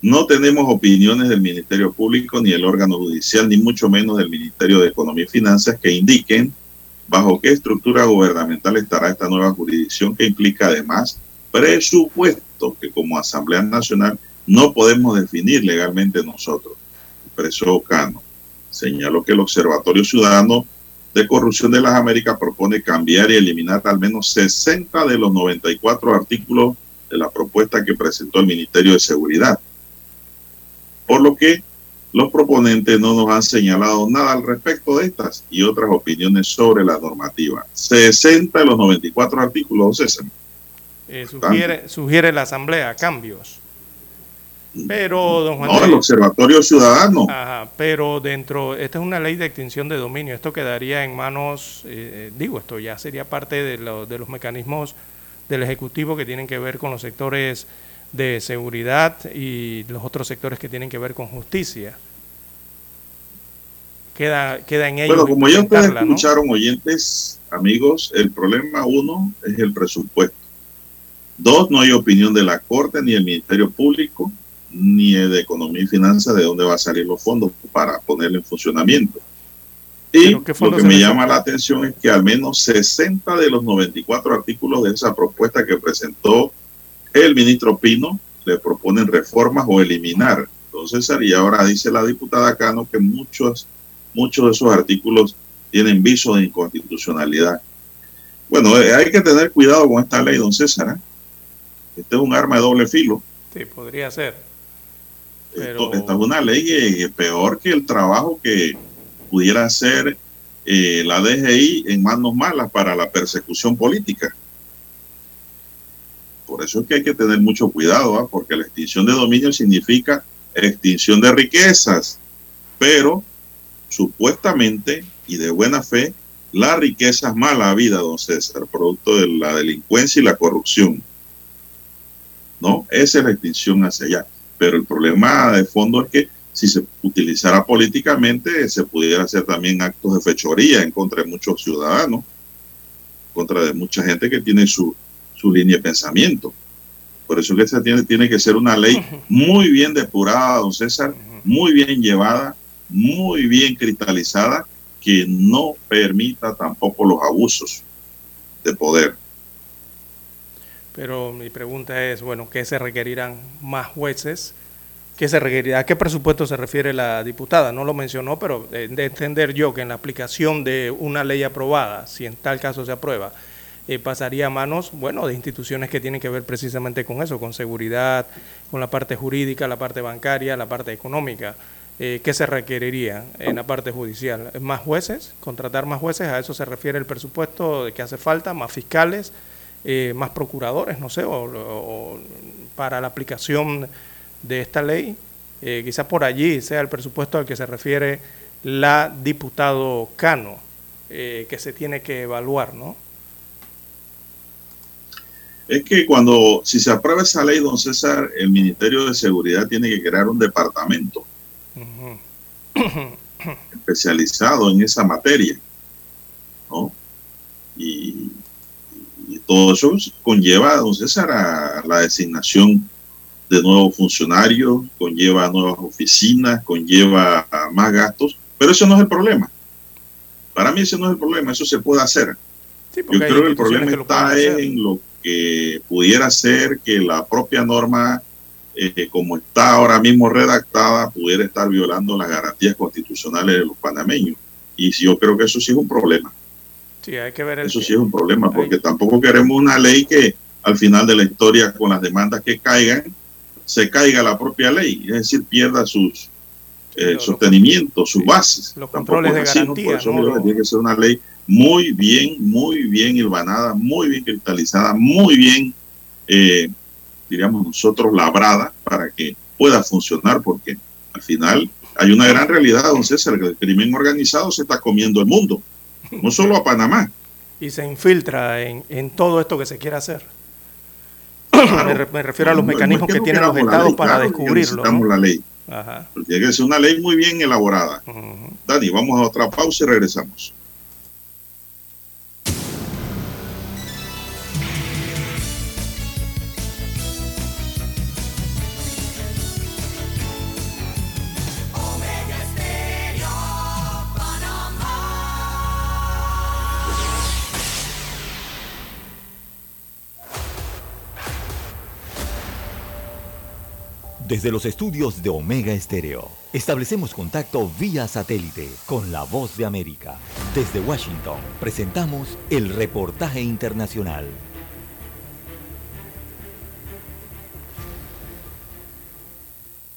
No tenemos opiniones del Ministerio Público ni el órgano judicial, ni mucho menos del Ministerio de Economía y Finanzas que indiquen bajo qué estructura gubernamental estará esta nueva jurisdicción que implica además presupuesto que como Asamblea Nacional no podemos definir legalmente nosotros. Expresó Cano. Señaló que el Observatorio Ciudadano de Corrupción de las Américas propone cambiar y eliminar al menos 60 de los 94 artículos de la propuesta que presentó el Ministerio de Seguridad. Por lo que los proponentes no nos han señalado nada al respecto de estas y otras opiniones sobre la normativa. 60 de los 94 artículos, César. Eh, sugiere, sugiere la Asamblea cambios. Pero, don Juan. No, el Observatorio Ciudadano. Ajá, pero dentro, esta es una ley de extinción de dominio. Esto quedaría en manos, eh, digo, esto ya sería parte de, de los mecanismos del Ejecutivo que tienen que ver con los sectores de seguridad y los otros sectores que tienen que ver con justicia. Queda, queda en ellos. Bueno, como ya ustedes escucharon, oyentes, amigos, el problema uno es el presupuesto. Dos, no hay opinión de la Corte ni del Ministerio Público ni de Economía y Finanzas de dónde va a salir los fondos para ponerlo en funcionamiento. Y lo que me llama la atención es que al menos 60 de los 94 artículos de esa propuesta que presentó el ministro Pino le proponen reformas o eliminar. Entonces, y ahora dice la diputada Cano que muchos, muchos de esos artículos tienen viso de inconstitucionalidad. Bueno, eh, hay que tener cuidado con esta ley, don César. ¿eh? Este es un arma de doble filo. Sí, podría ser. Pero... esta es una ley que, peor que el trabajo que pudiera hacer eh, la DGI en manos malas para la persecución política. Por eso es que hay que tener mucho cuidado, ¿ah? porque la extinción de dominio significa extinción de riquezas, pero supuestamente y de buena fe, la riqueza es mala vida, don César, producto de la delincuencia y la corrupción. ¿No? Esa es la extinción hacia allá. Pero el problema de fondo es que si se utilizara políticamente, se pudiera hacer también actos de fechoría en contra de muchos ciudadanos, contra de mucha gente que tiene su su línea de pensamiento. Por eso que esta tiene, tiene que ser una ley muy bien depurada, don César, muy bien llevada, muy bien cristalizada, que no permita tampoco los abusos de poder. Pero mi pregunta es, bueno, ¿qué se requerirán más jueces? ¿Qué se requerirá? ¿A qué presupuesto se refiere la diputada? No lo mencionó, pero de entender yo que en la aplicación de una ley aprobada, si en tal caso se aprueba, eh, pasaría a manos, bueno, de instituciones que tienen que ver precisamente con eso, con seguridad, con la parte jurídica, la parte bancaria, la parte económica. Eh, ¿Qué se requeriría en la parte judicial? ¿Más jueces? ¿Contratar más jueces? ¿A eso se refiere el presupuesto de que hace falta? ¿Más fiscales? Eh, ¿Más procuradores? No sé, o, para la aplicación de esta ley. Quizás por allí sea el presupuesto al que se refiere la diputado Cano, que se tiene que evaluar, ¿no? Es que cuando, si se aprueba esa ley, don César, el Ministerio de Seguridad tiene que crear un departamento especializado en esa materia, ¿no? Y, todo eso conlleva, don César, a la designación de nuevos funcionarios, conlleva nuevas oficinas, conlleva más gastos, pero eso no es el problema. Para mí ese no es el problema, eso se puede hacer. Yo creo que el problema está en lo que pudiera ser que la propia norma, eh, como está ahora mismo redactada, pudiera estar violando las garantías constitucionales de los panameños. Y yo creo que eso sí es un problema. Sí, hay que ver eso sí es un problema, porque tampoco queremos una ley que al final de la historia, con las demandas que caigan, se caiga la propia ley, es decir, pierda sus eh, sostenimientos, sus bases. Los controles de garantía. tiene que ser una ley muy bien, muy bien hilvanada, muy bien cristalizada, muy bien, eh, diríamos nosotros, labrada para que pueda funcionar, porque al final hay una gran realidad, don César, que el crimen organizado se está comiendo el mundo, no solo a Panamá. Y se infiltra en, en todo esto que se quiere hacer. me, refiero a los mecanismos que tienen los estados para descubrirlo. Necesitamos la ley. Tiene que ser una ley muy bien elaborada. Dani, vamos a otra pausa y regresamos. Desde los estudios de Omega Estéreo, establecemos contacto vía satélite con la voz de América. Desde Washington, presentamos el reportaje internacional.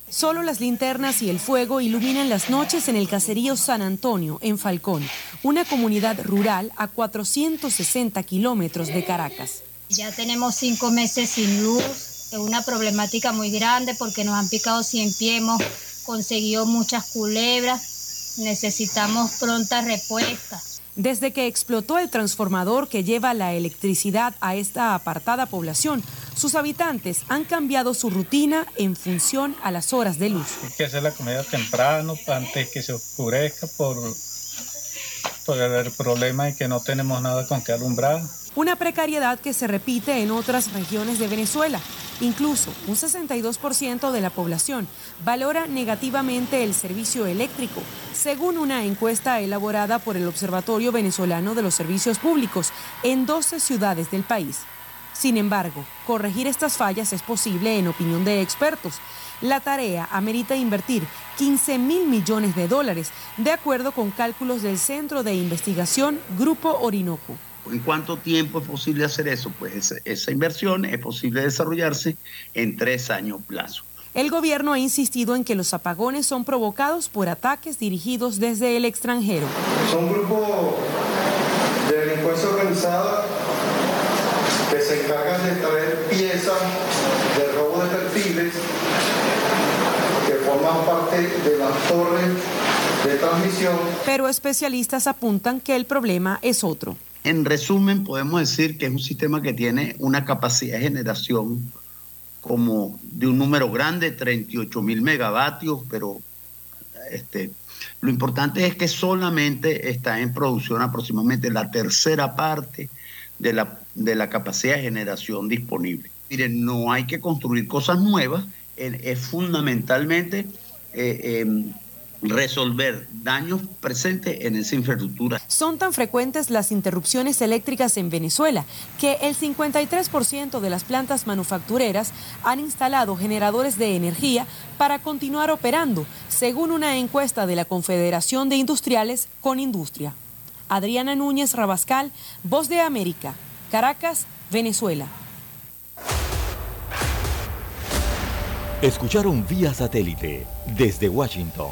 Solo las linternas y el fuego iluminan las noches en el caserío San Antonio, en Falcón, una comunidad rural a 460 kilómetros de Caracas. Ya tenemos cinco meses sin luz Es una problemática muy grande porque nos han picado cien pies, hemos conseguido muchas culebras. Necesitamos pronta respuesta. Desde que explotó el transformador que lleva la electricidad a esta apartada población, sus habitantes han cambiado su rutina en función a las horas de luz. Hay que hacer la comida temprano, antes que se oscurezca, por, por el problema de que no tenemos nada con qué alumbrar. Una precariedad que se repite en otras regiones de Venezuela. Incluso un 62% de la población valora negativamente el servicio eléctrico, según una encuesta elaborada por el Observatorio Venezolano de los Servicios Públicos en 12 ciudades del país. Sin embargo, corregir estas fallas es posible en opinión de expertos. La tarea amerita invertir 15 mil millones de dólares, de acuerdo con cálculos del Centro de Investigación Grupo Orinoco. ¿En cuánto tiempo es posible hacer eso? Pues esa, inversión es posible desarrollarse en tres años plazo. El gobierno ha insistido en que los apagones son provocados por ataques dirigidos desde el extranjero. Son grupos de delincuencia organizada que se encargan de traer piezas de robo de perfiles que forman parte de las torres de transmisión. Pero especialistas apuntan que el problema es otro. En resumen, podemos decir que es un sistema que tiene una capacidad de generación como de un número grande, 38 mil megavatios, pero este, lo importante es que solamente está en producción aproximadamente la tercera parte de la, de la capacidad de generación disponible. Miren, no hay que construir cosas nuevas, es fundamentalmente eh, em, resolver daños presentes en esa infraestructura. Son tan frecuentes las interrupciones eléctricas en Venezuela que el 53% de las plantas manufactureras han instalado generadores de energía para continuar operando, según una encuesta de la Confederación de Industriales con Industria. Adriana Núñez Rabascal, Voz de América, Caracas, Venezuela. Escucharon vía satélite desde Washington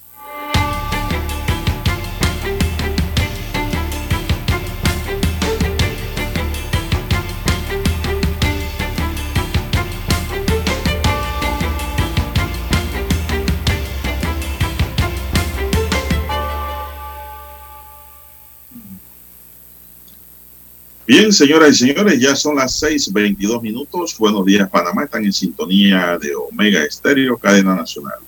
Bien, señoras y señores, ya son las 6:22 minutos. Buenos días, Panamá. Están en sintonía de Omega Estéreo, cadena nacional.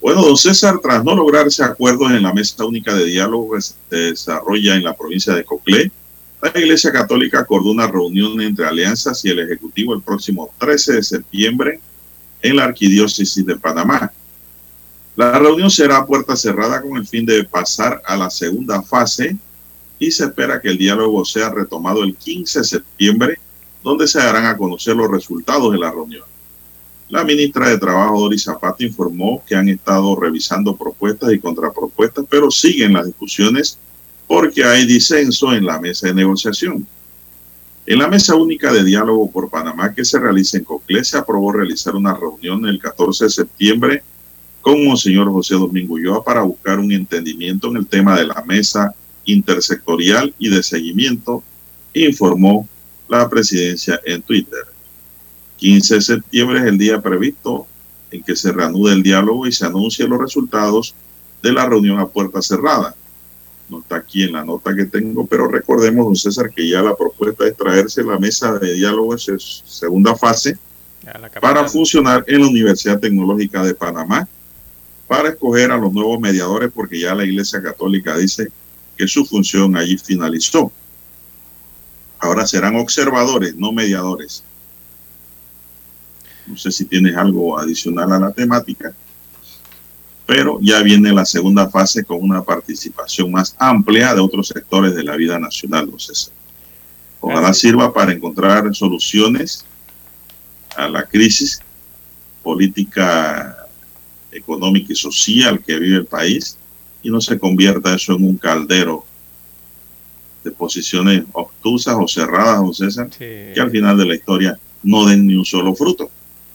Bueno, don César, tras no lograrse acuerdos en la mesa única de diálogo que se desarrolla en la provincia de Coclé, la Iglesia Católica acordó una reunión entre alianzas y el Ejecutivo el próximo 13 de septiembre en la Arquidiócesis de Panamá. La reunión será a puerta cerrada con el fin de pasar a la segunda fase y se espera que el diálogo sea retomado el 15 de septiembre, donde se darán a conocer los resultados de la reunión. La ministra de Trabajo, Doris Zapata, informó que han estado revisando propuestas y contrapropuestas, pero siguen las discusiones porque hay disenso en la mesa de negociación. En la mesa única de diálogo por Panamá que se realiza en Coclé, se aprobó realizar una reunión el 14 de septiembre con Monseñor José Domingo Ulloa para buscar un entendimiento en el tema de la mesa intersectorial y de seguimiento, informó la presidencia en Twitter. 15 de septiembre es el día previsto en que se reanude el diálogo y se anuncien los resultados de la reunión a puerta cerrada. No está aquí en la nota que tengo, pero recordemos, don César, que ya la propuesta es traerse la mesa de diálogo en su segunda fase para funcionar en la Universidad Tecnológica de Panamá para escoger a los nuevos mediadores porque ya la Iglesia Católica dice que su función allí finalizó. Ahora serán observadores, no mediadores. No sé si tienes algo adicional a la temática, pero ya viene la segunda fase con una participación más amplia de otros sectores de la vida nacional, sé. Ojalá sirva para encontrar soluciones a la crisis política, económica y social que vive el país y no se convierta eso en un caldero de posiciones obtusas o cerradas, o César, que al final de la historia no den ni un solo fruto.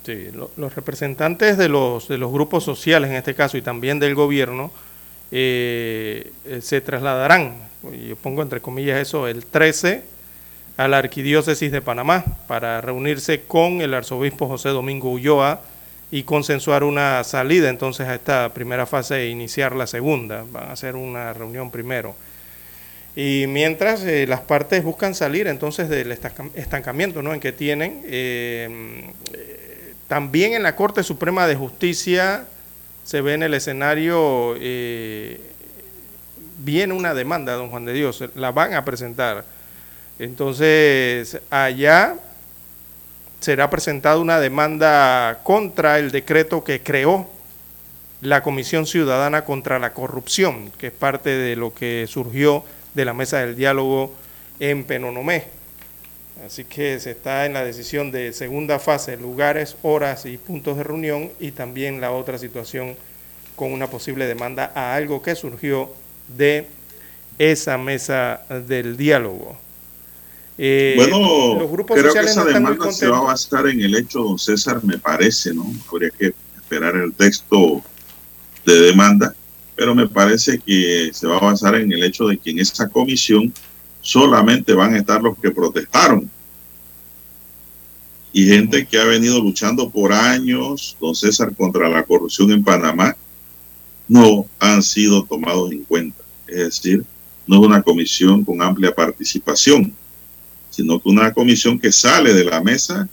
Sí, los representantes de los, de los grupos sociales en este caso y también del gobierno eh, eh, se trasladarán, yo pongo entre comillas eso, el 13 a la Arquidiócesis de Panamá para reunirse con el arzobispo José Domingo Ulloa y consensuar una salida entonces a esta primera fase e iniciar la segunda. Van a hacer una reunión primero. Y mientras eh, las partes buscan salir entonces del estancamiento ¿no? en que tienen, eh, también en la Corte Suprema de Justicia se ve en el escenario, eh, viene una demanda, don Juan de Dios, la van a presentar entonces, allá será presentada una demanda contra el decreto que creó la Comisión Ciudadana contra la Corrupción, que es parte de lo que surgió de la mesa del diálogo en Penonomé. Así que se está en la decisión de segunda fase, lugares, horas y puntos de reunión, y también la otra situación con una posible demanda a algo que surgió de esa mesa del diálogo. Eh, bueno, los grupos creo que esa demanda se va a basar en el hecho, don César, me parece, ¿no? Habría que esperar el texto de demanda, pero me parece que se va a basar en el hecho de que en esa comisión solamente van a estar los que protestaron. Y gente que ha venido luchando por años, don César, contra la corrupción en Panamá, no han sido tomados en cuenta. Es decir, no es una comisión con amplia participación sino que una comisión que sale de la mesa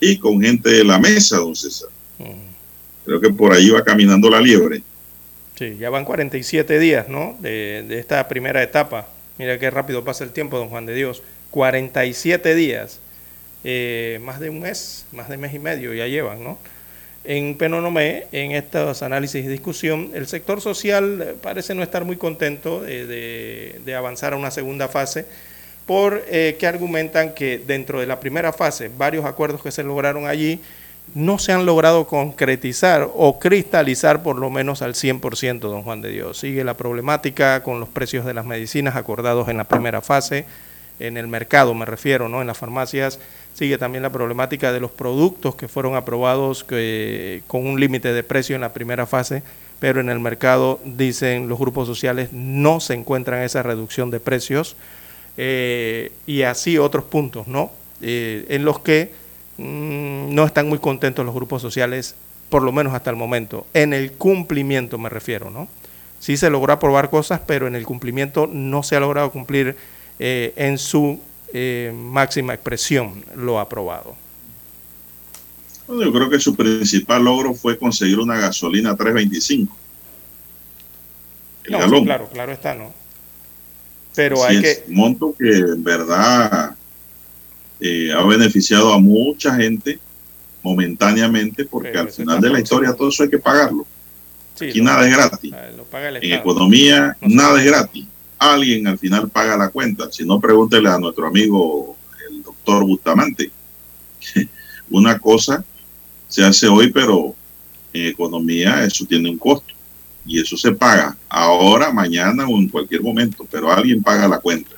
y con gente de la mesa, don César. Creo que por ahí va caminando la liebre. Sí, ya van 47 días, ¿no? De, esta primera etapa. Mira qué rápido pasa el tiempo, don Juan de Dios. 47 días. Eh, más de un mes, más de mes y medio ya llevan, ¿no? En Penonomé, en estos análisis y discusión, el sector social parece no estar muy contento de, de avanzar a una segunda fase por eh, que argumentan que dentro de la primera fase, varios acuerdos que se lograron allí no se han logrado concretizar o cristalizar por lo menos al 100%, don Juan de Dios. Sigue la problemática con los precios de las medicinas acordados en la primera fase, en el mercado me refiero, ¿no? en las farmacias. Sigue también la problemática de los productos que fueron aprobados con un límite de precio en la primera fase, pero en el mercado, dicen los grupos sociales, no se encuentran esa reducción de precios. Eh, y así otros puntos, ¿no? Eh, en los que mm, no están muy contentos los grupos sociales, por lo menos hasta el momento. En el cumplimiento me refiero, ¿no? Sí se logró aprobar cosas, pero en el cumplimiento no se ha logrado cumplir eh, en su máxima expresión lo aprobado. yo creo que su principal logro fue conseguir una gasolina 325. claro, claro está, ¿no? Pero hay que... Monto que en verdad eh, ha beneficiado a mucha gente momentáneamente porque al final de la historia todo eso hay que pagarlo. Aquí nada es gratis. En economía nada es gratis. Alguien al final paga la cuenta. Si no, pregúntele a nuestro amigo el doctor Bustamante. Una cosa se hace hoy, pero en economía eso tiene un costo y eso se paga ahora, mañana o en cualquier momento, pero alguien paga la cuenta.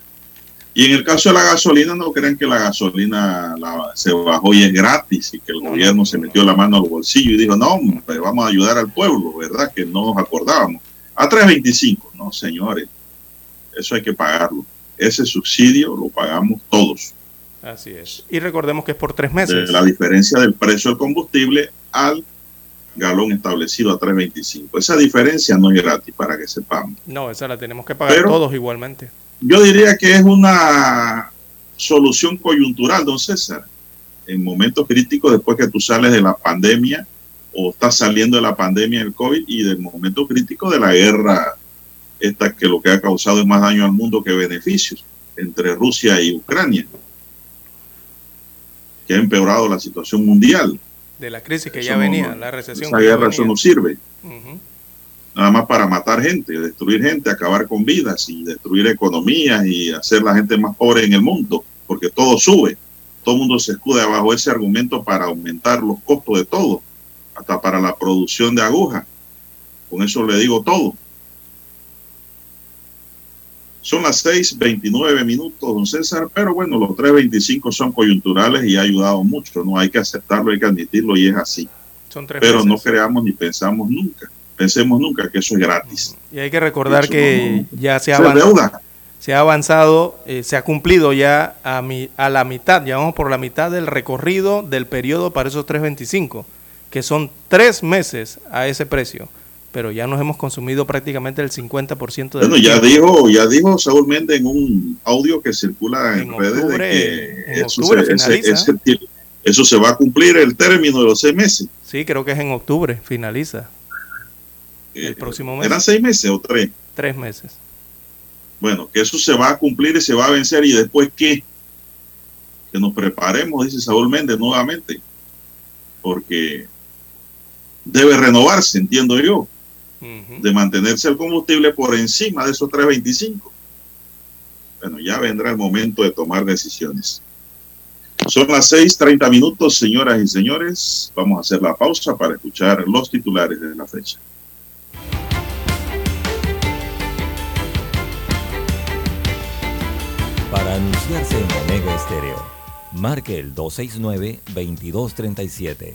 Y en el caso de la gasolina, no crean que la gasolina se bajó y es gratis y que el gobierno se metió la mano al bolsillo y dijo, no, pero vamos a ayudar al pueblo, ¿verdad? Que no nos acordábamos. A 3.25, no, señores, eso hay que pagarlo. Ese subsidio lo pagamos todos. Así es. Y recordemos que es por tres meses. la diferencia del precio del combustible al galón establecido a 3.25. Esa diferencia no es gratis para que sepamos. No, esa la tenemos que pagar todos igualmente. Yo diría que es una solución coyuntural, don César. en momentos críticos después que tú sales de la pandemia o estás saliendo de la pandemia del COVID y del momento crítico de la guerra, esta que lo que ha causado es más daño al mundo que beneficios entre Rusia y Ucrania, que ha empeorado la situación mundial. De la crisis que ya venía, la recesión. Esa guerra eso no sirve. Nada más para matar gente, destruir gente, acabar con vidas y destruir economías y hacer la gente más pobre en el mundo, porque todo sube. Todo el mundo se escuda bajo ese argumento para aumentar los costos de todo, hasta para la producción de agujas. Con eso le digo todo. Son las 6:29 minutos, don César, pero bueno, los 3:25 son coyunturales y ha ayudado mucho, ¿no? Hay que aceptarlo, hay que admitirlo y es así. Son tres pero no creamos ni pensamos nunca, pensemos nunca que eso es gratis. Y hay que recordar Eso que no- ya se ha, se avan- deuda. se ha avanzado, eh, se ha cumplido ya a, mi- a la mitad, ya vamos por la mitad del recorrido del periodo para esos 3.25, que son tres meses a ese precio, pero ya nos hemos consumido prácticamente el 50% del Bueno, ya dijo, ya dijo Saúl Méndez en un audio que circula en, En redes de que en eso, octubre se, ese- finaliza. ese tie- eso se va a cumplir el término de los seis meses. Sí, creo que es en octubre, finaliza, Eh, el próximo mes, ¿Eran seis meses o tres? tres meses. Bueno, que eso se va a cumplir y se va a vencer y después qué? Que nos preparemos, dice Saúl Méndez nuevamente, porque debe renovarse, entiendo yo, De mantenerse el combustible por encima de esos 3.25. Bueno, ya vendrá el momento de tomar decisiones. Son las 6:30 minutos, señoras y señores. Vamos a hacer la pausa para escuchar los titulares de la fecha. Para anunciarse en Omega Estéreo, marque el 269-2237.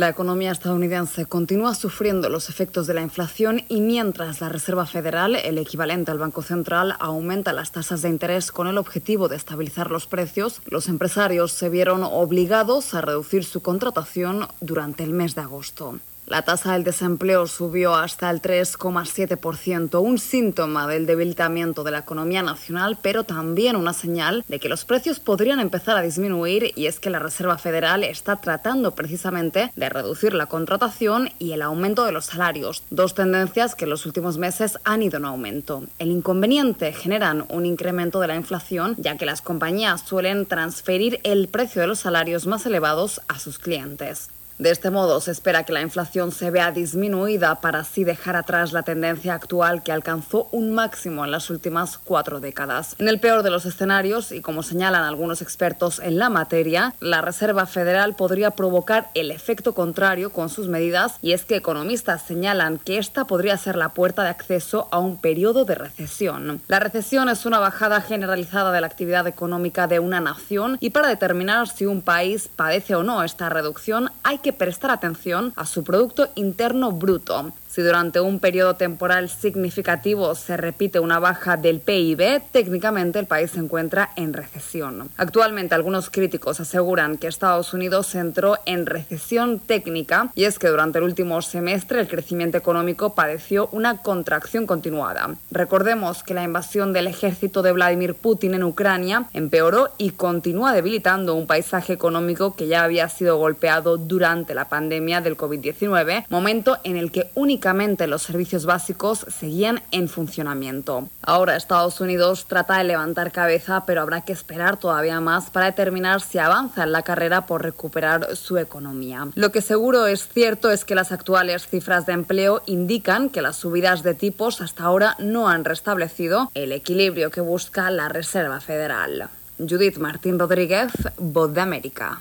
La economía estadounidense continúa sufriendo los efectos de la inflación y mientras la Reserva Federal, el equivalente al Banco Central, aumenta las tasas de interés con el objetivo de estabilizar los precios, los empresarios se vieron obligados a reducir su contratación durante el mes de agosto. La tasa del desempleo subió hasta el 3,7%, un síntoma del debilitamiento de la economía nacional, pero también una señal de que los precios podrían empezar a disminuir y es que la Reserva Federal está tratando precisamente de reducir la contratación y el aumento de los salarios, dos tendencias que en los últimos meses han ido en aumento. El inconveniente generan un incremento de la inflación, ya que las compañías suelen transferir el precio de los salarios más elevados a sus clientes. De este modo, se espera que la inflación se vea disminuida para así dejar atrás la tendencia actual que alcanzó un máximo en las últimas cuatro décadas. En el peor de los escenarios, y como señalan algunos expertos en la materia, la Reserva Federal podría provocar el efecto contrario con sus medidas, y es que economistas señalan que esta podría ser la puerta de acceso a un periodo de recesión. La recesión es una bajada generalizada de la actividad económica de una nación, y para determinar si un país padece o no esta reducción, hay que prestar atención a su Producto Interno Bruto. Si durante un periodo temporal significativo se repite una baja del PIB, técnicamente el país se encuentra en recesión. Actualmente algunos críticos aseguran que Estados Unidos entró en recesión técnica y es que durante el último semestre el crecimiento económico padeció una contracción continuada. Recordemos que la invasión del ejército de Vladimir Putin en Ucrania empeoró y continúa debilitando un paisaje económico que ya había sido golpeado durante la pandemia del COVID-19, momento en el que únicamente los servicios básicos seguían en funcionamiento. Ahora Estados Unidos trata de levantar cabeza, pero habrá que esperar todavía más para determinar si avanza en la carrera por recuperar su economía. Lo que seguro es cierto es que las actuales cifras de empleo indican que las subidas de tipos hasta ahora no han restablecido el equilibrio que busca la Reserva Federal. Judith Martín Rodríguez, Voz de América.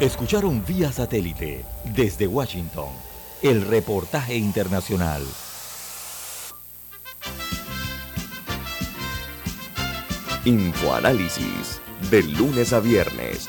Escucharon vía satélite desde Washington el reportaje internacional. Infoanálisis, de lunes a viernes,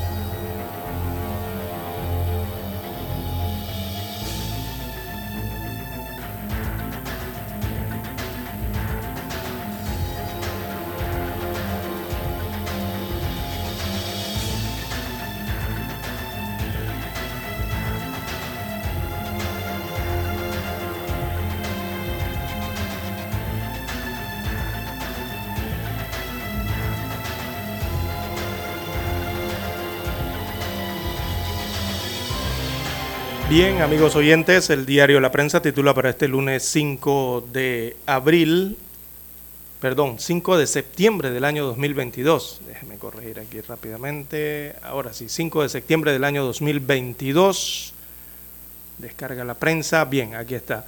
Bien, amigos oyentes, el diario La Prensa titula para este lunes 5 de abril, perdón, 5 de septiembre del año 2022. Déjeme corregir aquí rápidamente. Ahora sí, 5 de septiembre del año 2022. Descarga la prensa. Bien, aquí está.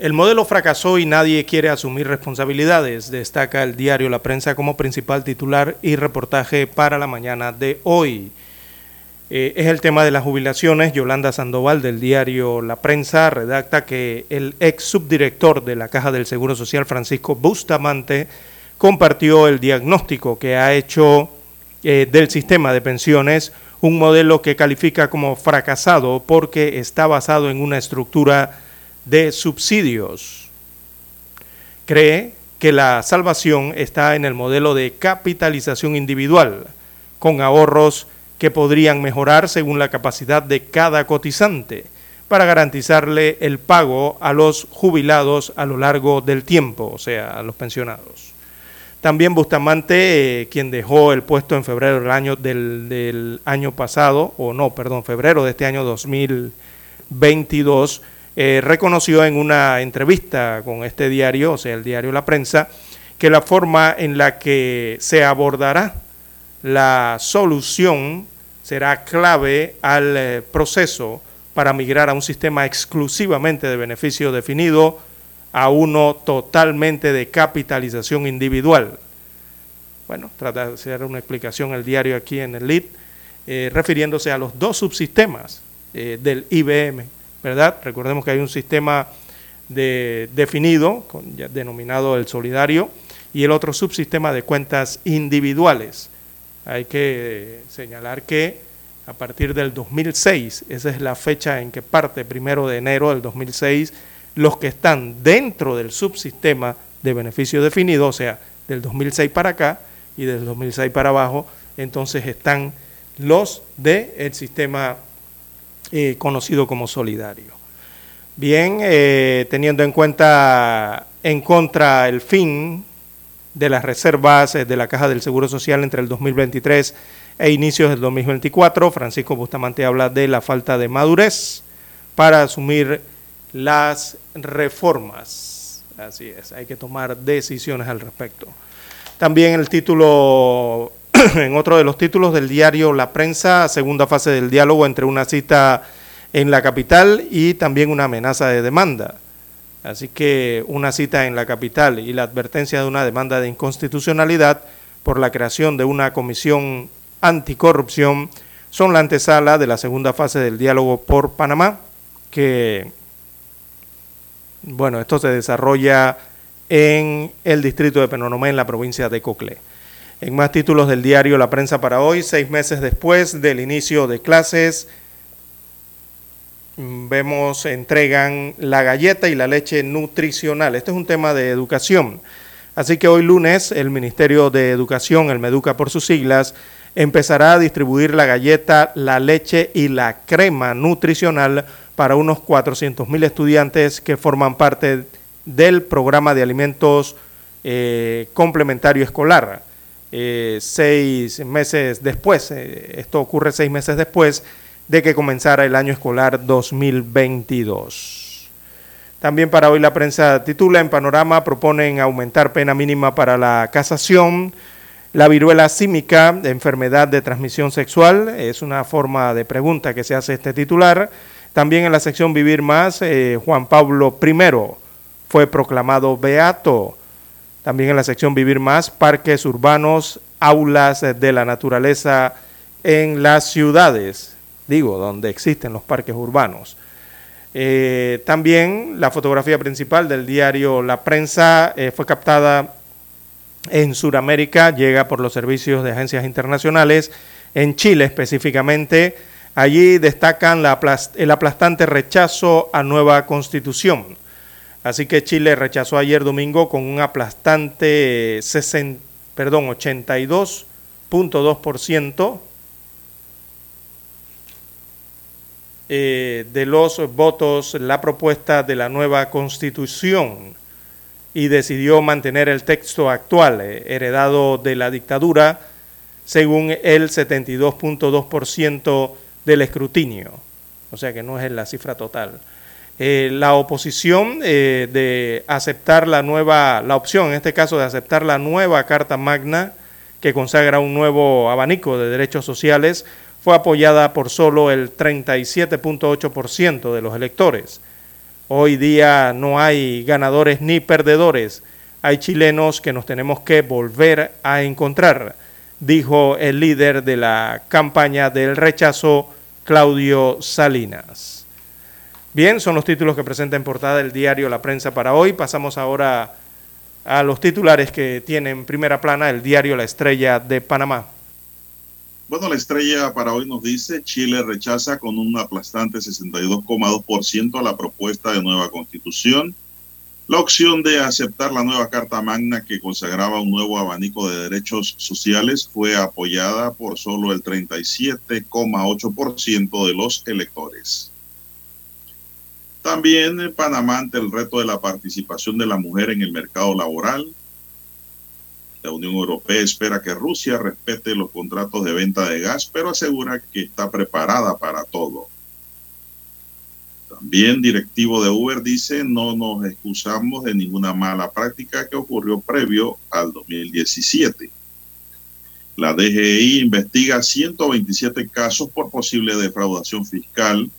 El modelo fracasó y nadie quiere asumir responsabilidades, destaca el diario La Prensa como principal titular y reportaje para la mañana de hoy. Eh, es el tema de las jubilaciones. Yolanda Sandoval del diario La Prensa redacta que el ex subdirector de la Caja del Seguro Social, Francisco Bustamante, compartió el diagnóstico que ha hecho eh, del sistema de pensiones, un modelo que califica como fracasado porque está basado en una estructura de subsidios. Cree que la salvación está en el modelo de capitalización individual, con ahorros que podrían mejorar según la capacidad de cada cotizante para garantizarle el pago a los jubilados a lo largo del tiempo, o sea, a los pensionados. También Bustamante, eh, quien dejó el puesto en febrero del año, pasado, o no, perdón, febrero de este año 2022, eh, reconoció en una entrevista con este diario, o sea, el diario La Prensa, que la forma en la que se abordará la solución será clave al eh, proceso para migrar a un sistema exclusivamente de beneficio definido a uno totalmente de capitalización individual. Bueno, trata de hacer una explicación el diario aquí en el LID, eh, refiriéndose a los dos subsistemas eh, del IBM, ¿verdad? Recordemos que hay un sistema de, definido, denominado el solidario, y el otro subsistema de cuentas individuales. Hay que señalar que a partir del 2006, esa es la fecha en que parte, primero de enero del 2006, los que están dentro del subsistema de beneficio definido, o sea, del 2006 para acá y del 2006 para abajo, entonces están los del el sistema eh, conocido como solidario. Bien, eh, teniendo en cuenta en contra el fin de las reservas de la Caja del Seguro Social entre el 2023 e inicios del 2024. Francisco Bustamante habla de la falta de madurez para asumir las reformas. Así es, hay que tomar decisiones al respecto. También el título, en otro de los títulos del diario La Prensa, segunda fase del diálogo entre una cita en la capital y también una amenaza de demanda. Así que una cita en la capital y la advertencia de una demanda de inconstitucionalidad por la creación de una comisión anticorrupción son la antesala de la segunda fase del diálogo por Panamá, que, bueno, esto se desarrolla en el distrito de Penonomé, en la provincia de Coclé. En más títulos del diario La Prensa para hoy, seis meses después del inicio de clases, vemos, entregan la galleta y la leche nutricional. Este es un tema de educación. Así que hoy lunes el Ministerio de Educación, el MEDUCA por sus siglas, empezará a distribuir la galleta, la leche y la crema nutricional para unos 400 mil estudiantes que forman parte del programa de alimentos eh, complementario escolar. Eh, seis meses después, eh, esto ocurre seis meses después de que comenzara el año escolar 2022. También para hoy la prensa titula en Panorama proponen aumentar pena mínima para la casación. La viruela símica, enfermedad de transmisión sexual, es una forma de pregunta que se hace este titular. También en la sección Vivir Más, eh, Juan Pablo I fue proclamado beato. También en la sección Vivir Más, parques urbanos, aulas de la naturaleza en las ciudades, digo, donde existen los parques urbanos. Eh, también la fotografía principal del diario La Prensa eh, fue captada en Sudamérica, llega por los servicios de agencias internacionales, en Chile específicamente. Allí destacan el aplastante rechazo a nueva constitución. Así que Chile rechazó ayer domingo con un aplastante 82.2% eh, de los votos la propuesta de la nueva constitución y decidió mantener el texto actual, eh, heredado de la dictadura, según el 72.2% del escrutinio. O sea que no es la cifra total. Eh, la oposición de aceptar la nueva, la opción en este caso de aceptar la nueva Carta Magna que consagra un nuevo abanico de derechos sociales fue apoyada por solo el 37.8% de los electores. Hoy día no hay ganadores ni perdedores, hay chilenos que nos tenemos que volver a encontrar, dijo el líder de la campaña del rechazo, Claudio Salinas. Bien, son los títulos que presenta en portada el diario La Prensa para hoy. Pasamos ahora a los titulares que tiene en primera plana el diario La Estrella de Panamá. Bueno, la estrella para hoy nos dice, Chile rechaza con un aplastante 62,2% la propuesta de nueva constitución. La opción de aceptar la nueva Carta Magna que consagraba un nuevo abanico de derechos sociales fue apoyada por solo el 37,8% de los electores. También en Panamá ante el reto de la participación de la mujer en el mercado laboral. La Unión Europea espera que Rusia respete los contratos de venta de gas, pero asegura que está preparada para todo. También directivo de Uber dice, no nos excusamos de ninguna mala práctica que ocurrió previo al 2017. La DGI investiga 127 casos por posible defraudación fiscal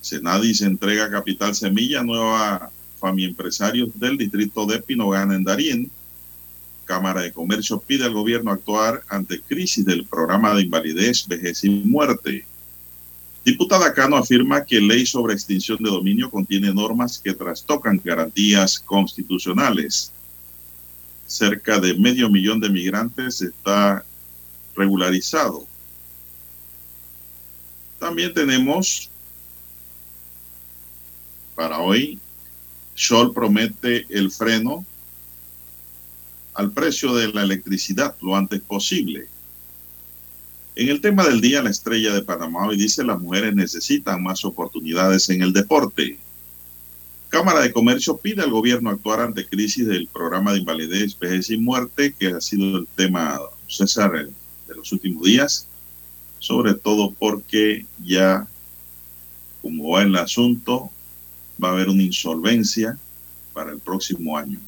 Senadis entrega Capital Semilla nueva familia empresarios del distrito de Pinogana en Darien. Cámara de Comercio pide al gobierno actuar ante crisis del programa de invalidez, vejez y muerte. Diputada Cano afirma que ley sobre extinción de dominio contiene normas que trastocan garantías constitucionales. Cerca de medio millón de migrantes está regularizado. También tenemos para hoy, Scholl promete el freno al precio de la electricidad lo antes posible. En el tema del día, la estrella de Panamá hoy dice las mujeres necesitan más oportunidades en el deporte. Cámara de Comercio pide al gobierno actuar ante crisis del programa de invalidez, vejez y muerte, que ha sido el tema, César, de los últimos días, sobre todo porque ya, como va el asunto, va a haber una insolvencia para el próximo año.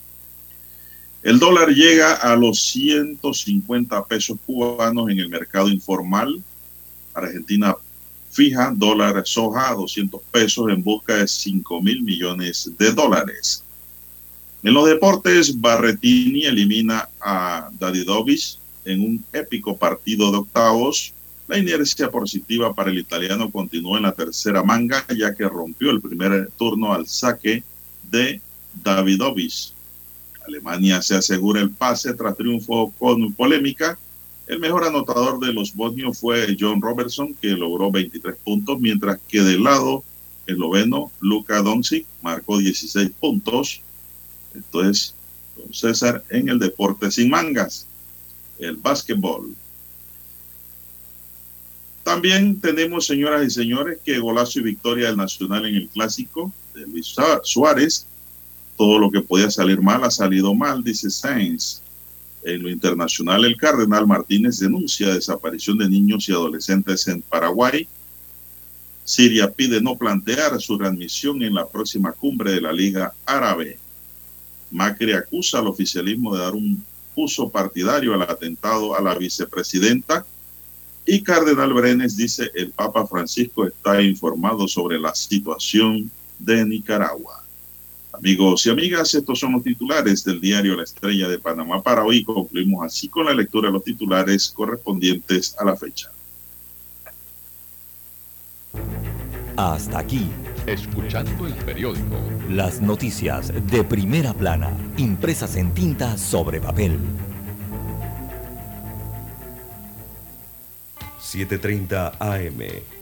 El dólar llega a los 150 pesos cubanos en el mercado informal. Argentina fija dólar soja a 200 pesos en busca de 5 mil millones de dólares. En los deportes, Barretini elimina a Dadidovic en un épico partido de octavos la inercia positiva para el italiano continuó en la tercera manga, ya que rompió el primer turno al saque de Davidovich. Alemania se asegura el pase tras triunfo con polémica. El mejor anotador de los bosnios fue John Robertson, que logró 23 puntos, mientras que del lado esloveno, Luka Doncic marcó 16 puntos. Esto es don César en el deporte sin mangas, el básquetbol. También tenemos, señoras y señores, que golazo y victoria del Nacional en el clásico de Luis Suárez. Todo lo que podía salir mal ha salido mal, dice Sainz. En lo internacional, el cardenal Martínez denuncia desaparición de niños y adolescentes en Paraguay. Siria pide no plantear su readmisión en la próxima cumbre de la Liga Árabe. Macri acusa al oficialismo de dar un uso partidario al atentado a la vicepresidenta. Y Cardenal Brenes dice el Papa Francisco está informado sobre la situación de Nicaragua. Amigos y amigas, estos son los titulares del diario La Estrella de Panamá. Para hoy concluimos así con la lectura de los titulares correspondientes a la fecha. Hasta aquí. Escuchando el periódico. Las noticias de primera plana, impresas en tinta sobre papel. 7:30 AM.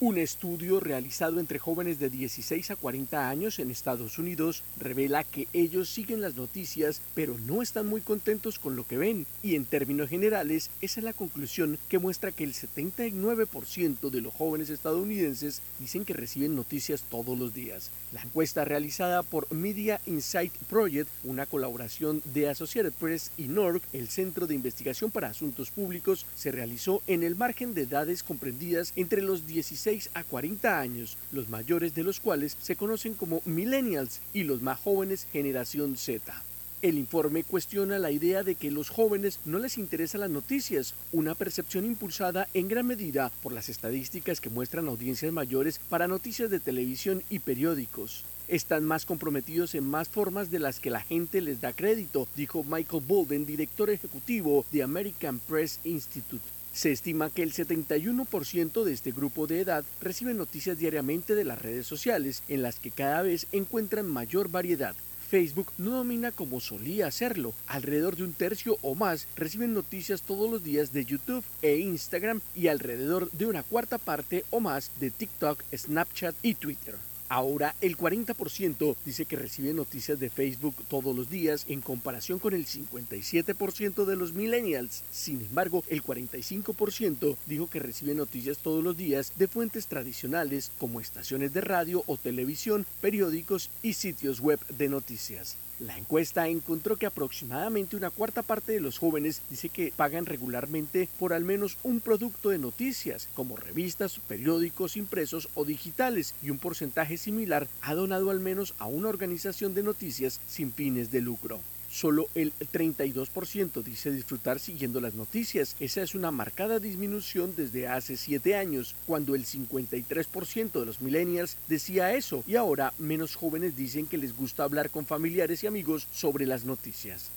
Un estudio realizado entre jóvenes de 16 a 40 años en Estados Unidos revela que ellos siguen las noticias pero no están muy contentos con lo que ven y en términos generales esa es la conclusión que muestra que el 79% de los jóvenes estadounidenses dicen que reciben noticias todos los días. La encuesta realizada por Media Insight Project, una colaboración de Associated Press y NORC, el Centro de Investigación para Asuntos Públicos, se realizó en el margen de edades comprendidas entre los 16 a 40 años, los mayores de los cuales se conocen como millennials y los más jóvenes generación Z. El informe cuestiona la idea de que los jóvenes no les interesan las noticias, una percepción impulsada en gran medida por las estadísticas que muestran audiencias mayores para noticias de televisión y periódicos. Están más comprometidos en más formas de las que la gente les da crédito, dijo Michael Bolden, director ejecutivo de American Press Institute. Se estima que el 71% de este grupo de edad recibe noticias diariamente de las redes sociales, en las que cada vez encuentran mayor variedad. Facebook no domina como solía hacerlo. Alrededor de un tercio o más reciben noticias todos los días de YouTube e Instagram y alrededor de una cuarta parte o más de TikTok, Snapchat y Twitter. Ahora el 40% dice que recibe noticias de Facebook todos los días en comparación con el 57% de los millennials. Sin embargo, el 45% dijo que recibe noticias todos los días de fuentes tradicionales como estaciones de radio o televisión, periódicos y sitios web de noticias. La encuesta encontró que aproximadamente una cuarta parte de los jóvenes dice que pagan regularmente por al menos un producto de noticias, como revistas, periódicos impresos o digitales, y un porcentaje similar ha donado al menos a una organización de noticias sin fines de lucro. Solo el 32% dice disfrutar siguiendo las noticias. Esa es una marcada disminución desde hace 7 años, cuando el 53% de los millennials decía eso y ahora menos jóvenes dicen que les gusta hablar con familiares y amigos sobre las noticias.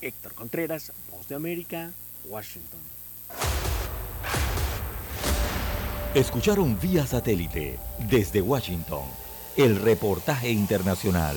Héctor Contreras, Voz de América, Washington. Escucharon vía satélite desde Washington el reportaje internacional.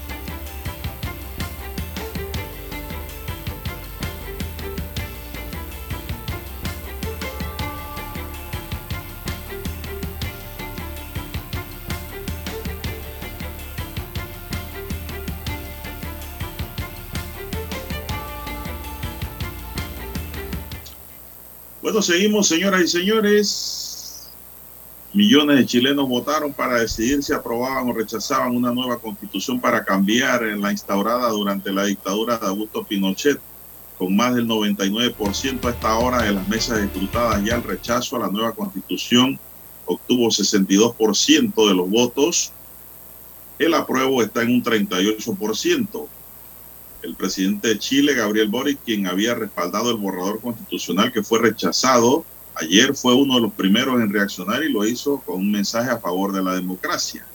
Bueno, seguimos, señoras y señores. Millones de chilenos votaron para decidir si aprobaban o rechazaban una nueva constitución para cambiar la instaurada durante la dictadura de Augusto Pinochet. Con más del 99% a esta hora de las mesas escrutadas ya el rechazo a la nueva constitución obtuvo 62% de los votos. El apruebo está en un 38% el presidente de Chile, Gabriel Boric, quien había respaldado el borrador constitucional que fue rechazado ayer, fue uno de los primeros en reaccionar y lo hizo con un mensaje a favor de la democracia.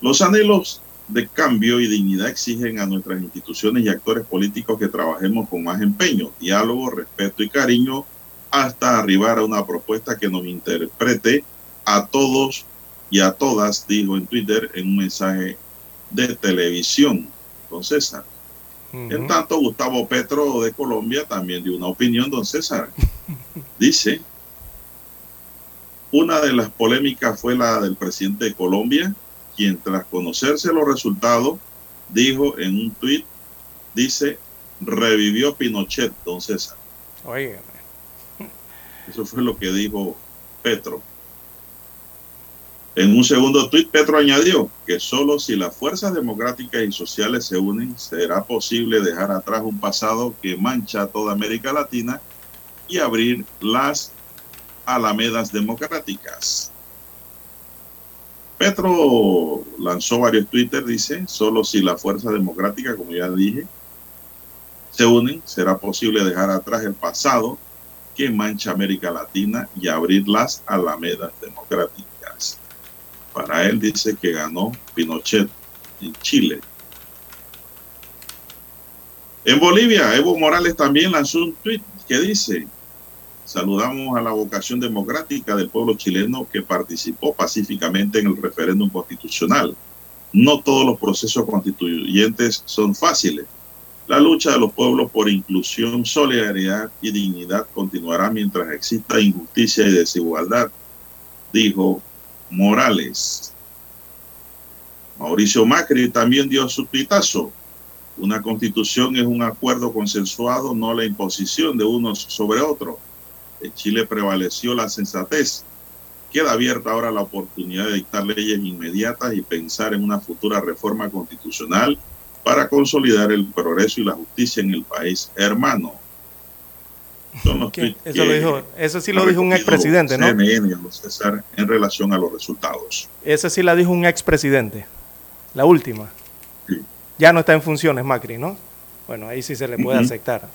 Los anhelos de cambio y dignidad exigen a nuestras instituciones y actores políticos que trabajemos con más empeño, diálogo, respeto y cariño hasta arribar a una propuesta que nos interprete a todos y a todas, dijo en Twitter en un mensaje de televisión, don César. En tanto, Gustavo Petro de Colombia también dio una opinión, don César. Dice, una de las polémicas fue la del presidente de Colombia, quien tras conocerse los resultados, dijo en un tuit, dice, revivió Pinochet, don César. Oye. Eso fue lo que dijo Petro. En un segundo tuit, Petro añadió que solo si las fuerzas democráticas y sociales se unen, será posible dejar atrás un pasado que mancha toda América Latina y abrir las alamedas democráticas. Petro lanzó varios Twitter, dice, solo si las fuerzas democráticas, como ya dije, se unen, será posible dejar atrás el pasado que mancha América Latina y abrir las alamedas democráticas. Para él dice que ganó Pinochet en Chile. En Bolivia, Evo Morales también lanzó un tweet que dice, saludamos a la vocación democrática del pueblo chileno que participó pacíficamente en el referéndum constitucional. No todos los procesos constituyentes son fáciles. La lucha de los pueblos por inclusión, solidaridad y dignidad continuará mientras exista injusticia y desigualdad, dijo Morales. Mauricio Macri también dio su pitazo. Una constitución es un acuerdo consensuado, no la imposición de unos sobre otros. En Chile prevaleció la sensatez. Queda abierta ahora la oportunidad de dictar leyes inmediatas y pensar en una futura reforma constitucional para consolidar el progreso y la justicia en el país hermano. Eso, lo dijo, eso sí lo dijo un expresidente, ¿no? César, en relación a los resultados. Esa sí la dijo un expresidente, la última. Ya no está en funciones Macri, ¿no? Bueno, ahí sí se le puede aceptar.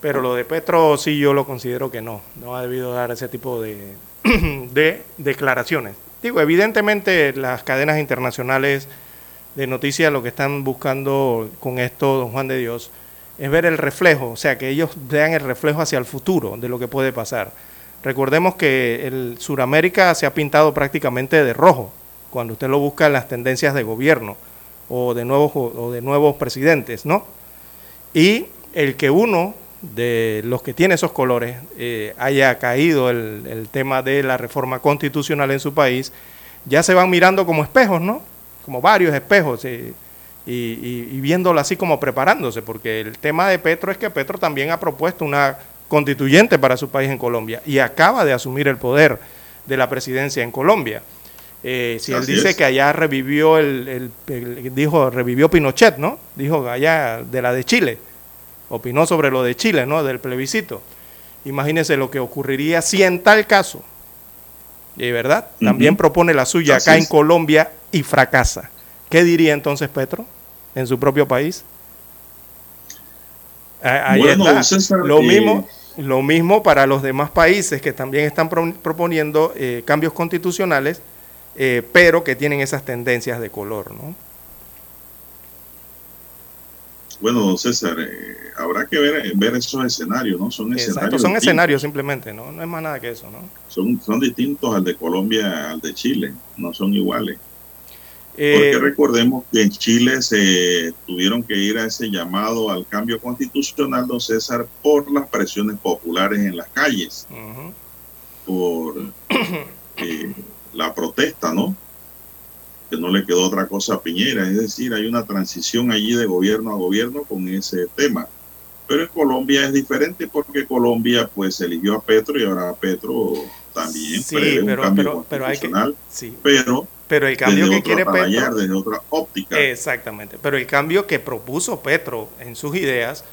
Pero lo de Petro sí yo lo considero que no. No ha debido dar ese tipo de, de declaraciones. Digo, evidentemente las cadenas internacionales de noticias lo que están buscando con esto, don Juan de Dios, es ver el reflejo, o sea, que ellos vean el reflejo hacia el futuro de lo que puede pasar. Recordemos que el Suramérica se ha pintado prácticamente de rojo cuando usted lo busca en las tendencias de gobierno o de nuevos, o de nuevos presidentes, ¿no? Y el que uno de los que tiene esos colores eh, haya caído el, el, tema de la reforma constitucional en su país, ya se van mirando como espejos, ¿no? Como varios espejos y, y, y, viéndolo así como preparándose, porque el tema de Petro es que Petro también ha propuesto una constituyente para su país en Colombia y acaba de asumir el poder de la presidencia en Colombia. Eh, si él dice es. que allá revivió el, el, el, dijo revivió Pinochet, ¿no? Dijo allá de la de Chile, opinó sobre lo de Chile, ¿no? Del plebiscito. Imagínense lo que ocurriría si en tal caso, verdad, uh -huh. también propone la suya Así acá es. en Colombia y fracasa. ¿Qué diría entonces Petro en su propio país? Ahí bueno, está. César, lo mismo lo mismo para los demás países que también están pro proponiendo eh, cambios constitucionales, eh, pero que tienen esas tendencias de color, ¿no? Bueno, don César, eh, habrá que ver, ver esos escenarios, ¿no? Son Exacto, escenarios. son escenarios simplemente, ¿no? No es más nada que eso, ¿no? Son, son distintos al de Colombia, al de Chile, no son iguales. Porque eh, recordemos que en Chile se tuvieron que ir a ese llamado al cambio constitucional, don César, por las presiones populares en las calles, uh -huh. por eh, la protesta, ¿no? Que no le quedó otra cosa a Piñera, es decir, hay una transición allí de gobierno a gobierno con ese tema. Pero en Colombia es diferente porque Colombia pues eligió a Petro y ahora Petro también sí, pero, un cambio pero, constitucional, pero, hay que, sí. pero pero el cambio que quiere Petro desde otra óptica. Exactamente, pero el cambio que propuso Petro en sus ideas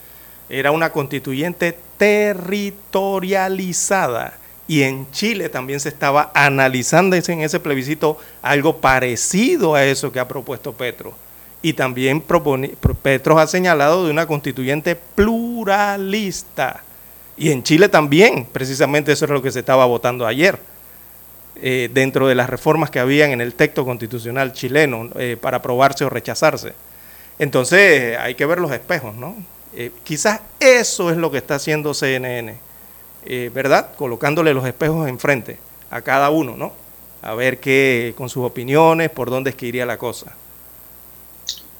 era una constituyente territorializada y en Chile también se estaba analizando en ese plebiscito algo parecido a eso que ha propuesto Petro. Y también propone, Petro ha señalado de una constituyente pluralista. Y en Chile también, precisamente eso es lo que se estaba votando ayer eh, dentro de las reformas que habían en el texto constitucional chileno eh, para aprobarse o rechazarse. Entonces hay que ver los espejos, ¿no? Eh, quizás eso es lo que está haciendo CNN, eh, ¿verdad? Colocándole los espejos enfrente a cada uno, ¿no? A ver qué, con sus opiniones, por dónde es que iría la cosa.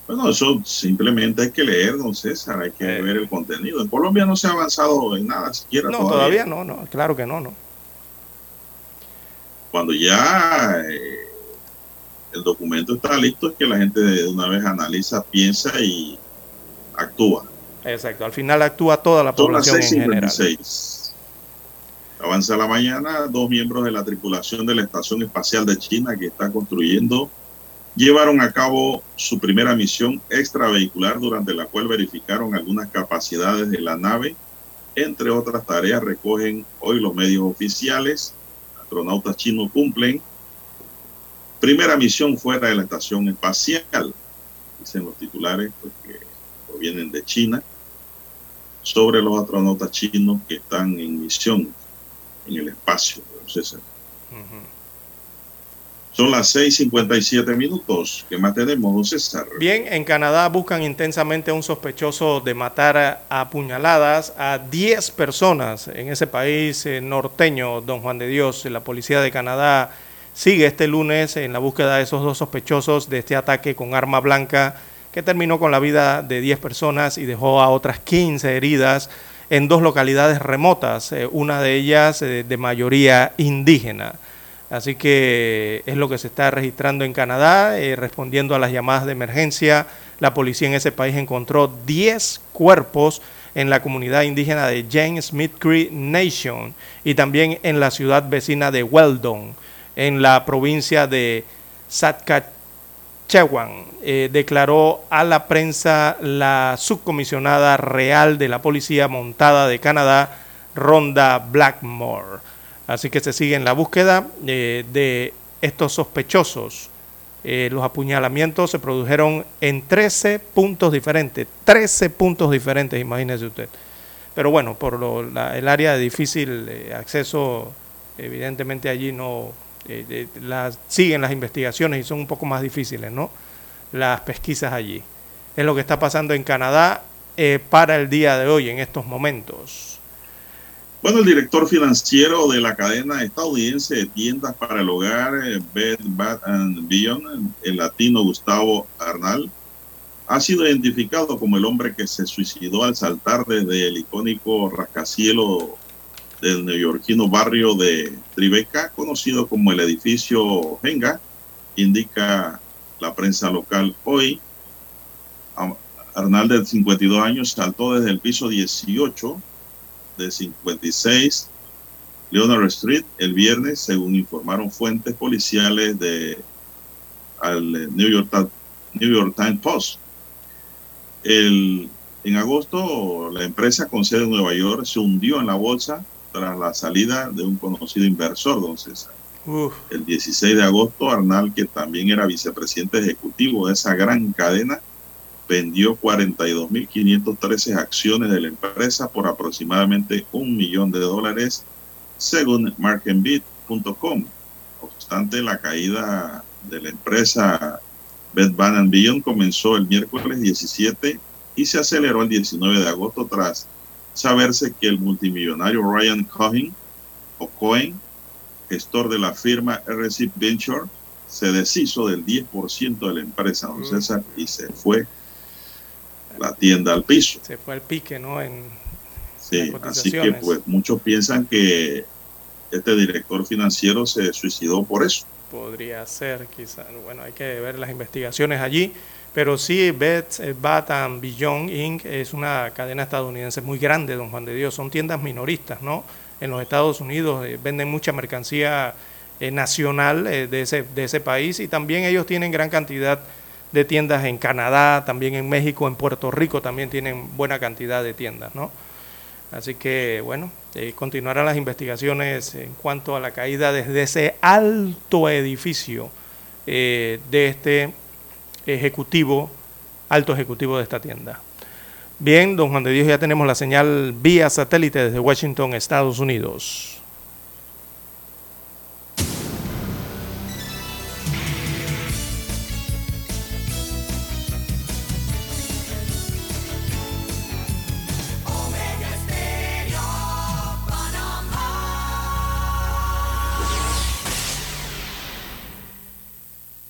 Bueno, eso simplemente hay que leer, don César, hay que ver el contenido. En Colombia no se ha avanzado en nada siquiera. No, todavía, todavía no, no, claro que no, no cuando ya eh, el documento está listo, es que la gente de una vez analiza, piensa y actúa. Exacto, al final actúa toda la Son población las 6, en 26. general. Avanza la mañana, dos miembros de la tripulación de la Estación Espacial de China que está construyendo llevaron a cabo su primera misión extravehicular durante la cual verificaron algunas capacidades de la nave. Entre otras tareas recogen hoy los medios oficiales astronautas chinos cumplen primera misión fuera de la estación espacial, dicen los titulares pues, que provienen de China, sobre los astronautas chinos que están en misión en el espacio. César. Uh. Son las 6:57 minutos. ¿Qué más tenemos, don César? Bien, en Canadá buscan intensamente a un sospechoso de matar a, puñaladas a 10 personas en ese país eh, norteño, don Juan de Dios. La policía de Canadá sigue este lunes en la búsqueda de esos dos sospechosos de este ataque con arma blanca que terminó con la vida de 10 personas y dejó a otras 15 heridas en dos localidades remotas, eh, una de ellas eh, de mayoría indígena. Así que es lo que se está registrando en Canadá, eh, respondiendo a las llamadas de emergencia. La policía en ese país encontró 10 cuerpos en la comunidad indígena de James Smith Cree Nation y también en la ciudad vecina de Weldon, en la provincia de Saskatchewan. Eh, declaró a la prensa la subcomisionada real de la policía montada de Canadá, Ronda Blackmore. Así que se sigue en la búsqueda eh, de estos sospechosos. Eh, los apuñalamientos se produjeron en 13 puntos diferentes. 13 puntos diferentes, imagínese usted. Pero bueno, por lo, la, el área de difícil eh, acceso, evidentemente allí no, las, siguen las investigaciones y son un poco más difíciles, ¿no? Las pesquisas allí. Es lo que está pasando en Canadá para el día de hoy, en estos momentos. Bueno, el director financiero de la cadena estadounidense de tiendas para el hogar eh, Bed Bath and Beyond, el latino Gustavo Arnal, ha sido identificado como el hombre que se suicidó al saltar desde el icónico rascacielos del neoyorquino barrio de Tribeca, conocido como el edificio Venga, indica la prensa local hoy. Arnal, de 52 años, saltó desde el piso 18 de 56 Leonard Street el viernes, según informaron fuentes policiales de al New York, New York Times Post. El, en agosto, la empresa con sede en Nueva York se hundió en la bolsa tras la salida de un conocido inversor, don César. El 16 de agosto, Arnal, que también era vicepresidente ejecutivo de esa gran cadena, vendió 42.513 acciones de la empresa por aproximadamente un millón de dólares, según marketbeat.com. No obstante, la caída de la empresa Bed Bath Beyond comenzó el miércoles 17 y se aceleró el 19 de agosto tras saberse que el multimillonario Ryan Cohen o Cohen, gestor de la firma RC Venture, se deshizo del 10% de la empresa, don César, y se fue la tienda al piso. Se fue al pique, ¿no? En, sí, así que pues muchos piensan que este director financiero se suicidó por eso. Podría ser, quizá. Bueno, hay que ver las investigaciones allí. Pero sí, Bet, eh, Bat and Beyond Inc. es una cadena estadounidense muy grande, don Juan de Dios. Son tiendas minoristas, ¿no? En los Estados Unidos eh, venden mucha mercancía eh, nacional de, ese, de ese país y también ellos tienen gran cantidad de tiendas en Canadá, también en México, en Puerto Rico también tienen buena cantidad de tiendas, ¿no? Así que, bueno, continuarán las investigaciones en cuanto a la caída desde ese alto edificio de este ejecutivo, alto ejecutivo de esta tienda. Bien, don Juan de Dios, ya tenemos la señal vía satélite desde Washington, Estados Unidos.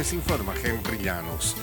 Les informa Henry Llanos.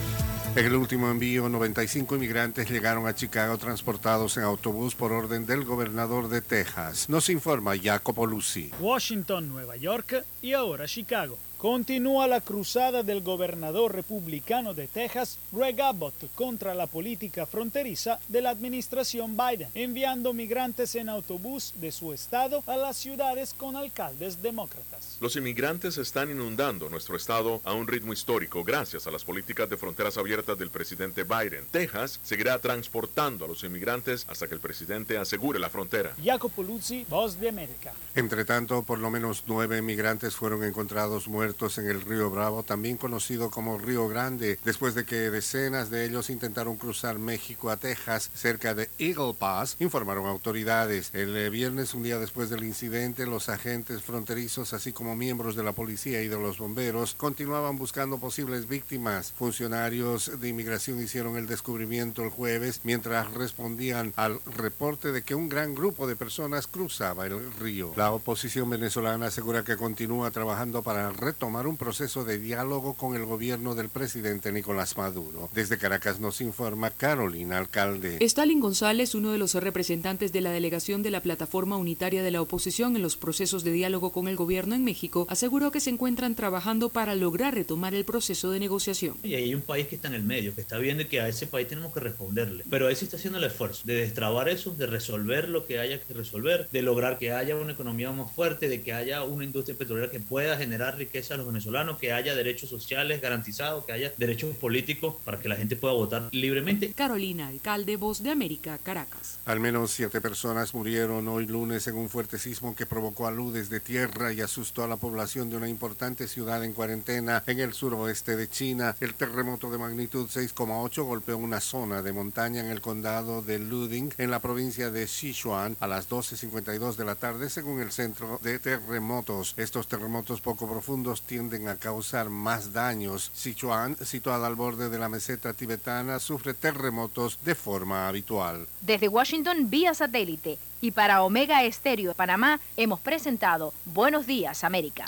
En el último envío, 95 inmigrantes llegaron a Chicago transportados en autobús por orden del gobernador de Texas. Nos informa Jacopo Lucy. Washington, Nueva York y ahora Chicago. Continúa la cruzada del gobernador republicano de Texas, Greg Abbott, contra la política fronteriza de la administración Biden, enviando migrantes en autobús de su estado a las ciudades con alcaldes demócratas. Los inmigrantes están inundando nuestro estado a un ritmo histórico gracias a las políticas de fronteras abiertas del presidente Biden. Texas seguirá transportando a los inmigrantes hasta que el presidente asegure la frontera. Jacopo Luzzi, Voz de América. Entre tanto, por lo menos nueve inmigrantes fueron encontrados muertos en el río Bravo, también conocido como Río Grande, después de que decenas de ellos intentaron cruzar México a Texas cerca de Eagle Pass, informaron autoridades. El eh, viernes, un día después del incidente, los agentes fronterizos, así como miembros de la policía y de los bomberos, continuaban buscando posibles víctimas. Funcionarios de inmigración hicieron el descubrimiento el jueves mientras respondían al reporte de que un gran grupo de personas cruzaba el río. La oposición venezolana asegura que continúa trabajando para retomar retomar un proceso de diálogo con el gobierno del presidente Nicolás Maduro. Desde Caracas nos informa Carolina Alcalde. Stalin González, uno de los representantes de la delegación de la plataforma unitaria de la oposición en los procesos de diálogo con el gobierno en México, aseguró que se encuentran trabajando para lograr retomar el proceso de negociación. Y hay un país que está en el medio, que está viendo que a ese país tenemos que responderle. Pero ahí se está haciendo el esfuerzo de destrabar eso, de resolver lo que haya que resolver, de lograr que haya una economía más fuerte, de que haya una industria petrolera que pueda generar riqueza a los venezolanos, que haya derechos sociales garantizados, que haya derechos políticos para que la gente pueda votar libremente. Carolina, alcalde Voz de América, Caracas. Al menos siete personas murieron hoy lunes en un fuerte sismo que provocó aludes de tierra y asustó a la población de una importante ciudad en cuarentena en el suroeste de China. El terremoto de magnitud 6,8 golpeó una zona de montaña en el condado de Luding, en la provincia de Sichuan, a las 12.52 de la tarde, según el Centro de Terremotos. Estos terremotos poco profundos tienden a causar más daños. Sichuan, situada al borde de la meseta tibetana, sufre terremotos de forma habitual. Desde Washington vía satélite y para Omega Estéreo de Panamá hemos presentado Buenos Días América.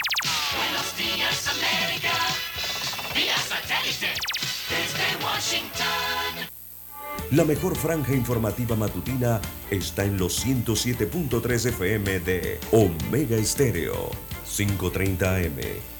Buenos días, América. Vía satélite. Desde Washington. La mejor franja informativa matutina está en los 107.3 FM de Omega Estéreo. 5.30 AM.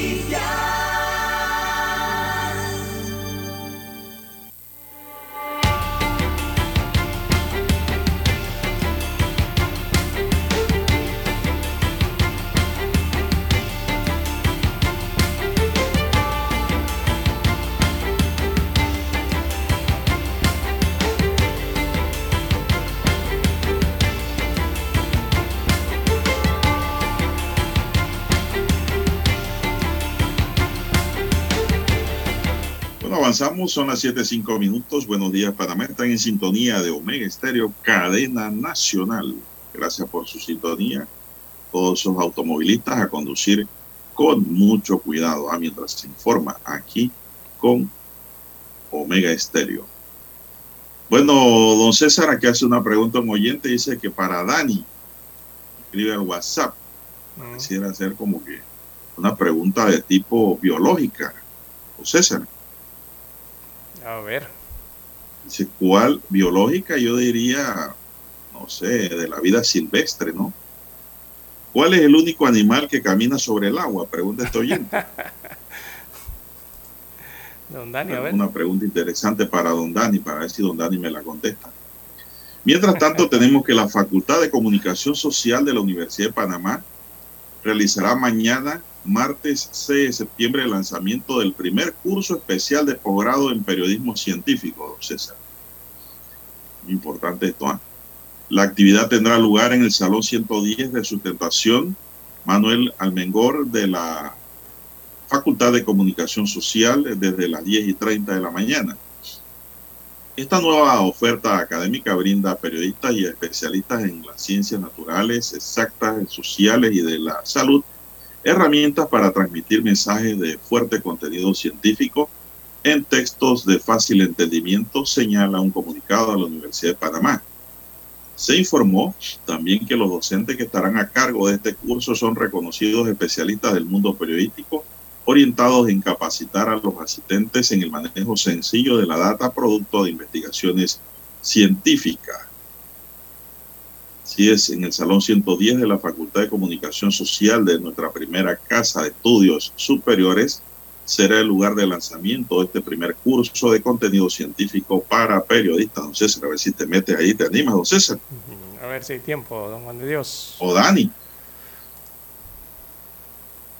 Avanzamos, son las 7.05 minutos. Buenos días, Panamá. Están en sintonía de Omega Estéreo, cadena nacional. Gracias por su sintonía. Todos esos automovilistas a conducir con mucho cuidado, ah, mientras se informa aquí con Omega Estéreo. Bueno, don César, aquí hace una pregunta un oyente. Dice que para Dani, escribe al WhatsApp. Quisiera hacer como que una pregunta de tipo biológica. Don César. A ver. Dice, ¿cuál biológica? Yo diría, no sé, de la vida silvestre, ¿no? ¿Cuál es el único animal que camina sobre el agua? Pregunta este oyente. Don Dani, a ver. Una pregunta interesante para don Dani, para ver si don Dani me la contesta. Mientras tanto, tenemos que la Facultad de Comunicación Social de la Universidad de Panamá realizará mañana, martes 6 de septiembre, el lanzamiento del primer curso especial de posgrado en periodismo científico, don César. Importante esto. ¿ah? La actividad tendrá lugar en el Salón 110 de Sustentación Manuel Almengor de la Facultad de Comunicación Social desde las 10 y 30 de la mañana. Esta nueva oferta académica brinda a periodistas y especialistas en las ciencias naturales, exactas, sociales y de la salud herramientas para transmitir mensajes de fuerte contenido científico en textos de fácil entendimiento, señala un comunicado a la Universidad de Panamá. Se informó también que los docentes que estarán a cargo de este curso son reconocidos especialistas del mundo periodístico, orientados en capacitar a los asistentes en el manejo sencillo de la data producto de investigaciones científicas. Así es, en el Salón 110 de la Facultad de Comunicación Social de nuestra primera casa de estudios superiores, será el lugar de lanzamiento de este primer curso de contenido científico para periodistas. Don César, a ver si te metes ahí, te animas, don César. A ver si hay tiempo, don Juan de Dios. O Dani.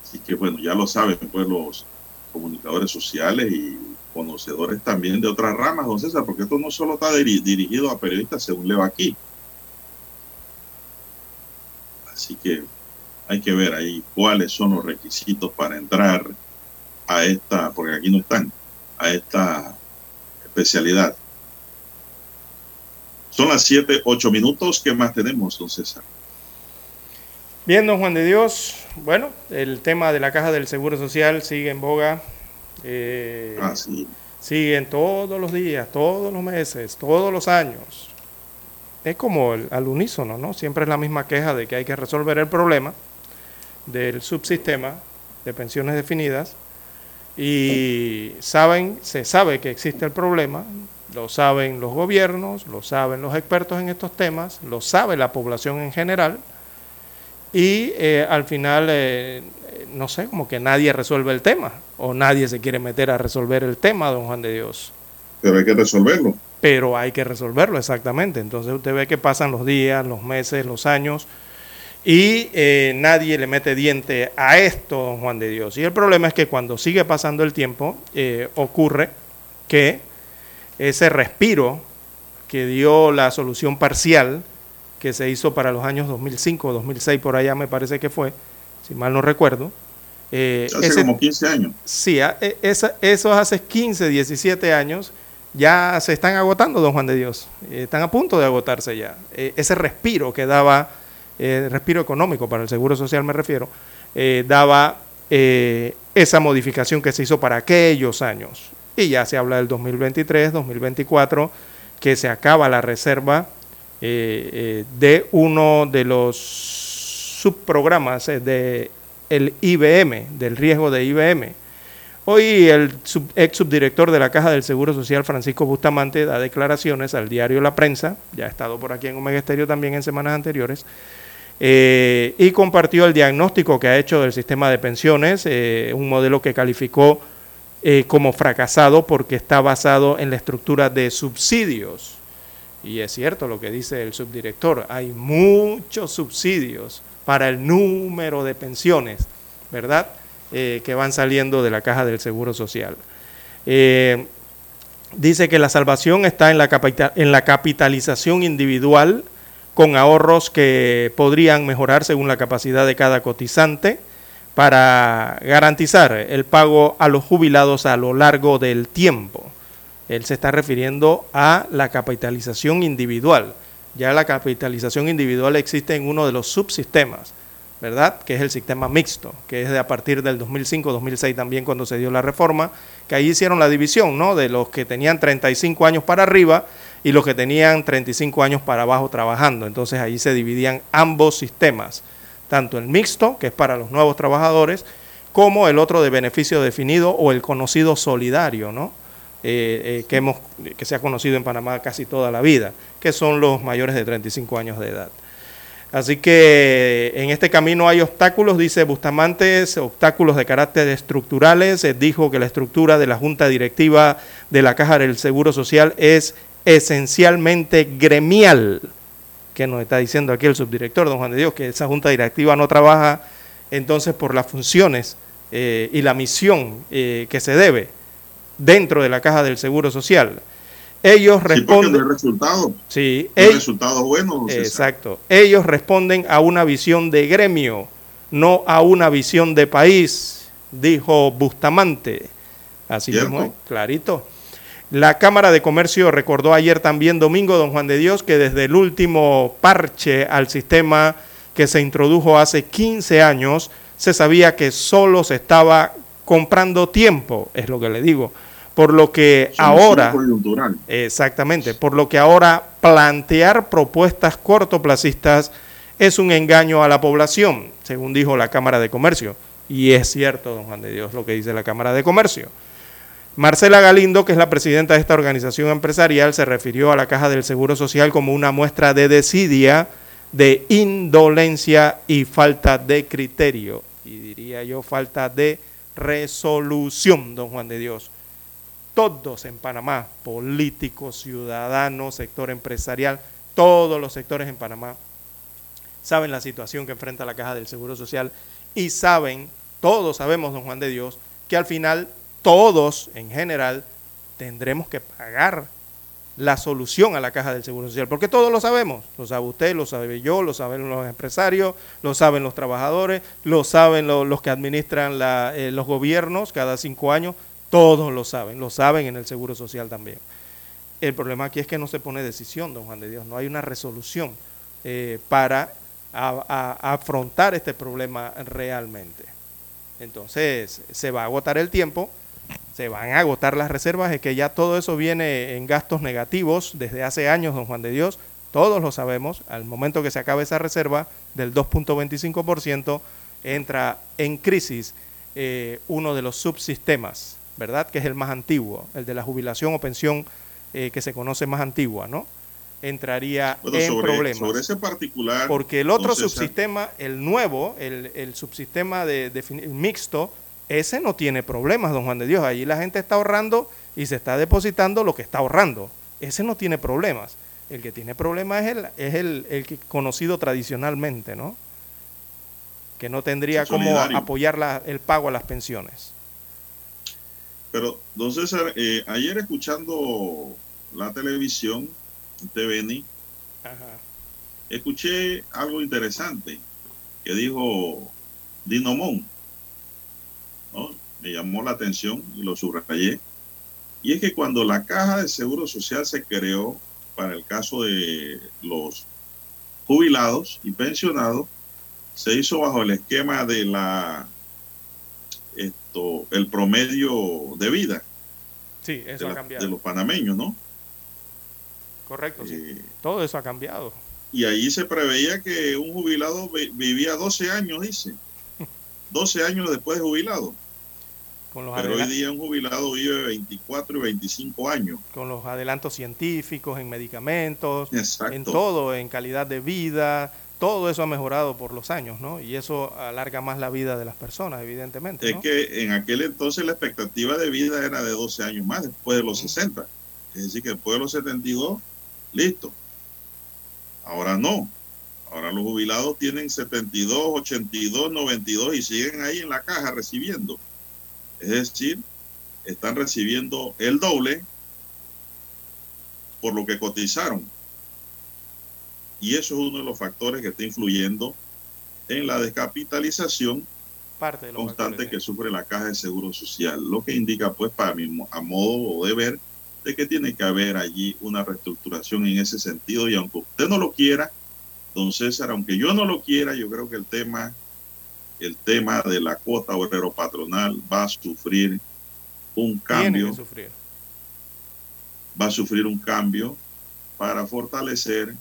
Así que bueno, ya lo saben, pues los comunicadores sociales y conocedores también de otras ramas, don César, porque esto no solo está diri- dirigido a periodistas según leo aquí. Así que hay que ver ahí cuáles son los requisitos para entrar a esta, porque aquí no están, a esta especialidad. Son las 7, 8 minutos. ¿Qué más tenemos, don César? Bien, don Juan de Dios. Bueno, el tema de la caja del Seguro Social sigue en boga. Eh, Ah, sí. Siguen todos los días, todos los meses, todos los años. Es como el- al unísono, ¿no? Siempre es la misma queja de que hay que resolver el problema del subsistema de pensiones definidas y saben, se sabe que existe el problema, lo saben los gobiernos, lo saben los expertos en estos temas, lo sabe la población en general y eh, al final, eh, no sé, como que nadie resuelve el tema o nadie se quiere meter a resolver el tema, don Juan de Dios. Pero hay que resolverlo. Pero hay que resolverlo exactamente. Entonces usted ve que pasan los días, los meses, los años y eh, nadie le mete diente a esto, don Juan de Dios. Y el problema es que cuando sigue pasando el tiempo, eh, ocurre que ese respiro que dio la solución parcial que se hizo para los años 2005, 2006, por allá me parece que fue, si mal no recuerdo. eh, Hace ese- como 15 años. Sí, a- e- esa- esos hace 15, 17 años ya se están agotando, don Juan de Dios. Eh, están a punto de agotarse ya. Eh, ese respiro que daba, eh, respiro económico para el Seguro Social me refiero, eh, daba esa modificación que se hizo para aquellos años. Y ya se habla del 2023, 2024, que se acaba la reserva de uno de los subprogramas eh, de IBM, del riesgo de IBM. Hoy el sub- ex subdirector de la Caja del Seguro Social, Francisco Bustamante, da declaraciones al diario La Prensa, ya ha estado por aquí en Omega Estéreo también en semanas anteriores, eh, y compartió el diagnóstico que ha hecho del sistema de pensiones, eh, un modelo que calificó eh, como fracasado porque está basado en la estructura de subsidios. Y es cierto lo que dice el subdirector, hay muchos subsidios para el número de pensiones, ¿verdad? Eh, que van saliendo de la caja del Seguro Social. Eh, dice que la salvación está en la, capita- en la capitalización individual con ahorros que podrían mejorar según la capacidad de cada cotizante para garantizar el pago a los jubilados a lo largo del tiempo. Él se está refiriendo a la capitalización individual. Ya la capitalización individual existe en uno de los subsistemas, ¿verdad? Que es el sistema mixto, que es de a partir del 2005-2006 también cuando se dio la reforma, que ahí hicieron la división, ¿no? De los que tenían 35 años para arriba y los que tenían 35 años para abajo trabajando. Entonces ahí se dividían ambos sistemas, tanto el mixto, que es para los nuevos trabajadores, como el otro de beneficio definido o el conocido solidario, ¿no? Eh, eh, que, hemos, que se ha conocido en Panamá casi toda la vida, que son los mayores de 35 años de edad. Así que en este camino hay obstáculos, dice Bustamante, obstáculos de carácter estructurales. Dijo que la estructura de la Junta Directiva de la Caja del Seguro Social es esencialmente gremial. Que nos está diciendo aquí el subdirector, don Juan de Dios, que esa Junta Directiva no trabaja entonces por las funciones eh, y la misión eh, que se debe dentro de la Caja del Seguro Social. Ellos Sí, responden... no hay resultado. Sí, No hay ell- resultados buenos. don César. Exacto. Ellos responden a una visión de gremio, no a una visión de país, dijo Bustamante. Así Cierto. mismo, ¿eh? clarito. La Cámara de Comercio recordó ayer también domingo, don Juan de Dios, que desde el último parche al sistema que se introdujo hace 15 años, se sabía que solo se estaba comprando tiempo, es lo que le digo. Por lo que ahora... Exactamente, por lo que ahora plantear propuestas cortoplacistas es un engaño a la población, según dijo la Cámara de Comercio. Y es cierto, don Juan de Dios, lo que dice la Cámara de Comercio. Marcela Galindo, que es la presidenta de esta organización empresarial, se refirió a la Caja del Seguro Social como una muestra de desidia, de indolencia y falta de criterio. Y diría yo, falta de resolución, don Juan de Dios todos en Panamá, políticos, ciudadanos, sector empresarial, todos los sectores en Panamá saben la situación que enfrenta la Caja del Seguro Social y saben, todos sabemos, don Juan de Dios, que al final todos en general tendremos que pagar la solución a la caja del Seguro Social, porque todos lo sabemos, lo sabe usted, lo sabe yo, lo saben los empresarios, lo saben los trabajadores, lo saben lo- los que administran eh, los gobiernos cada cinco años, todos lo saben, lo saben en el Seguro Social también. El problema aquí es que no se pone decisión, don Juan de Dios, no hay una resolución eh, para afrontar este problema realmente. Entonces, se va a agotar el tiempo, se van a agotar las reservas, es que ya todo eso viene en gastos negativos desde hace años, don Juan de Dios, todos lo sabemos, al momento que se acabe esa reserva del 2.25%, entra en crisis eh, uno de los subsistemas, ¿verdad? Que es el más antiguo, el de la jubilación o pensión eh, que se conoce más antigua, ¿no? Entraría Bueno, en sobre, problemas. sobre ese particular. Porque el otro César, subsistema, el nuevo, el, el subsistema de, mixto, ese no tiene problemas, don Juan de Dios. Allí la gente está ahorrando y se está depositando lo que está ahorrando. Ese no tiene problemas. El que tiene problemas es el, es el, el que conocido tradicionalmente, ¿no? Que no tendría como Solidario. apoyar la- el pago a las pensiones. Pero, don César, eh, ayer escuchando la televisión, TVN, escuché algo interesante que dijo Dino Mon. ¿no? Me llamó la atención y lo subrayé. Y es que cuando la caja de seguro social se creó para el caso de los jubilados y pensionados, se hizo bajo el esquema de la el promedio de vida Sí, de, eso ha la- cambiado. de los panameños, ¿no? Correcto, sí. Eh, Todo eso ha cambiado. y ahí se preveía que un jubilado vi- vivía 12 años, dice. 12 años después de jubilado. Con los, Pero hoy día un jubilado vive 24 y 25 años. con los adelantos científicos, en medicamentos, Exacto. en todo, en calidad de vida, todo eso ha mejorado por los años, ¿no? Y eso alarga más la vida de las personas, evidentemente. Es que en aquel entonces la expectativa de vida era de 12 años más después de los 60. Es decir, que después de los 72, listo. Ahora no. Ahora los jubilados tienen 72, 82, 92 y siguen ahí en la caja recibiendo. Es decir, están recibiendo el doble por lo que cotizaron. Y eso es uno de los factores que está influyendo en la descapitalización Parte de los constante factores, que sufre la caja de seguro social, lo que indica pues para mo- a modo de ver de que tiene que haber allí una reestructuración en ese sentido y aunque usted no lo quiera, don César, aunque yo no lo quiera, yo creo que el tema el tema de la cuota obrero patronal va a sufrir un cambio, que sufrir. va a sufrir un cambio para fortalecer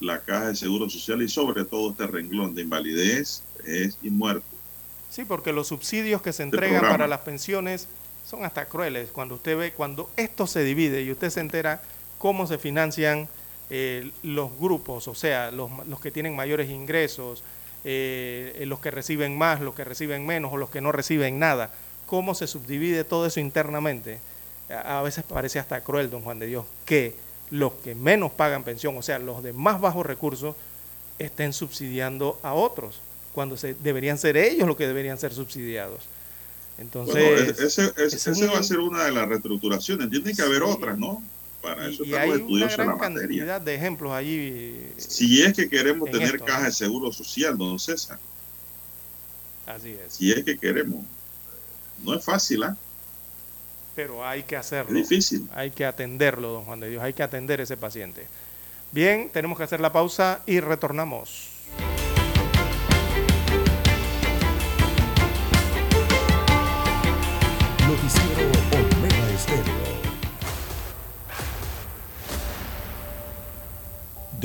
la caja de seguro social y sobre todo este renglón de invalidez es y muerte. Sí, porque los subsidios que se Este entregan programa. para las pensiones son hasta crueles. Cuando usted ve, cuando esto se divide y usted se entera cómo se financian eh, los grupos, o sea, los, los que tienen mayores ingresos, eh, los que reciben más, los que reciben menos o los que no reciben nada, cómo se subdivide todo eso internamente. A, a veces parece hasta cruel, don Juan de Dios, que los que menos pagan pensión, o sea, los de más bajos recursos, estén subsidiando a otros, cuando se, deberían ser ellos los que deberían ser subsidiados. Entonces, Bueno, ese, ese- ese ese nivel- va a ser una de las reestructuraciones. Tiene que haber otras, ¿no? Para eso y están hay una la gran materia. cantidad de ejemplos allí. Si es que queremos en tener esto, caja ¿no? de seguro social, don César. Así es. Si es que queremos. No es fácil, ¿ah? Pero hay que hacerlo. Difícil. Hay que atenderlo, don Juan de Dios. Hay que atender a ese paciente. Bien, tenemos que hacer la pausa y retornamos.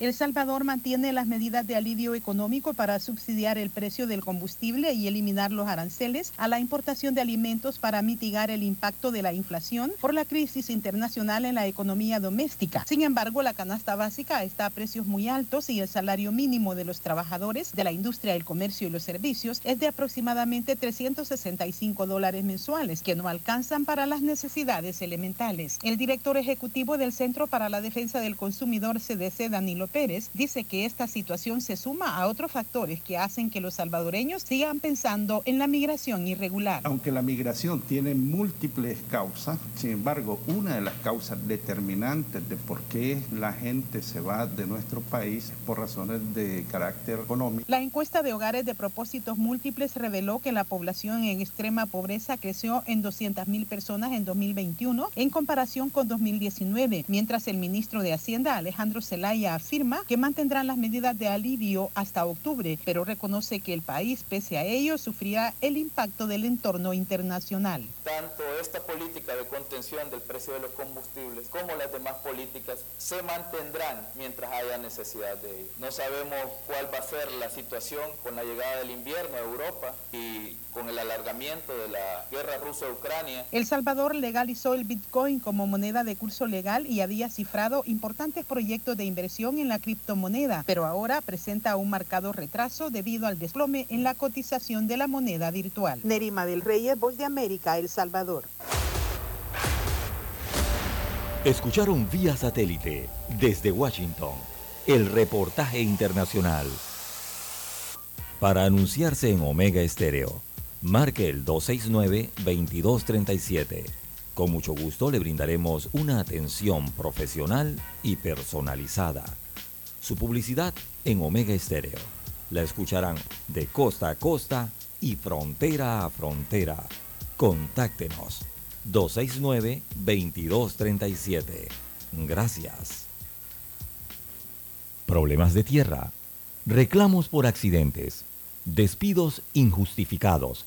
El Salvador mantiene las medidas de alivio económico para subsidiar el precio del combustible y eliminar los aranceles a la importación de alimentos para mitigar el impacto de la inflación por la crisis internacional en la economía doméstica. Sin embargo, la canasta básica está a precios muy altos y el salario mínimo de los trabajadores de la industria, el comercio y los servicios es de aproximadamente 365 dólares mensuales, que no alcanzan para las necesidades elementales. El director ejecutivo del Centro para la Defensa del Consumidor CDC, Danilo Pérez, dice que esta situación se suma a otros factores que hacen que los salvadoreños sigan pensando en la migración irregular. Aunque la migración tiene múltiples causas, sin embargo, una de las causas determinantes de por qué la gente se va de nuestro país es por razones de carácter económico. La encuesta de hogares de propósitos múltiples reveló que la población en extrema pobreza creció en 200.000 personas en 2021 en comparación con 2019, mientras el ministro de Hacienda, Alejandro Zelaya, afirma que mantendrán las medidas de alivio hasta octubre, pero reconoce que el país, pese a ello, sufrirá el impacto del entorno internacional. Tanto esta política de contención del precio de los combustibles como las demás políticas se mantendrán mientras haya necesidad de ello. No sabemos cuál va a ser la situación con la llegada del invierno a Europa y con el alargamiento de la guerra rusa-Ucrania. El Salvador legalizó el Bitcoin como moneda de curso legal y había cifrado importantes proyectos de inversión en la criptomoneda, pero ahora presenta un marcado retraso debido al desplome en la cotización de la moneda virtual. Nerima del Reyes, Voz de América, El Salvador. Escucharon vía satélite desde Washington el reportaje internacional. Para anunciarse en Omega Estéreo, marque el 269-2237. Con mucho gusto le brindaremos una atención profesional y personalizada. Su publicidad en Omega Estéreo. La escucharán de costa a costa y frontera a frontera. Contáctenos 269-2237. Gracias. Problemas de tierra. Reclamos por accidentes. Despidos injustificados.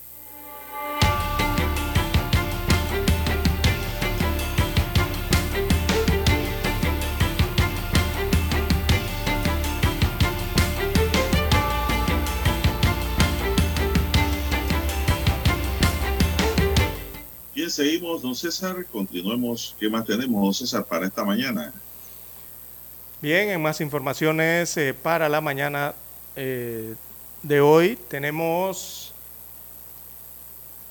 Seguimos, don César. Continuemos. ¿Qué más tenemos, don César, para esta mañana? Bien, en más informaciones eh, para la mañana eh, de hoy tenemos,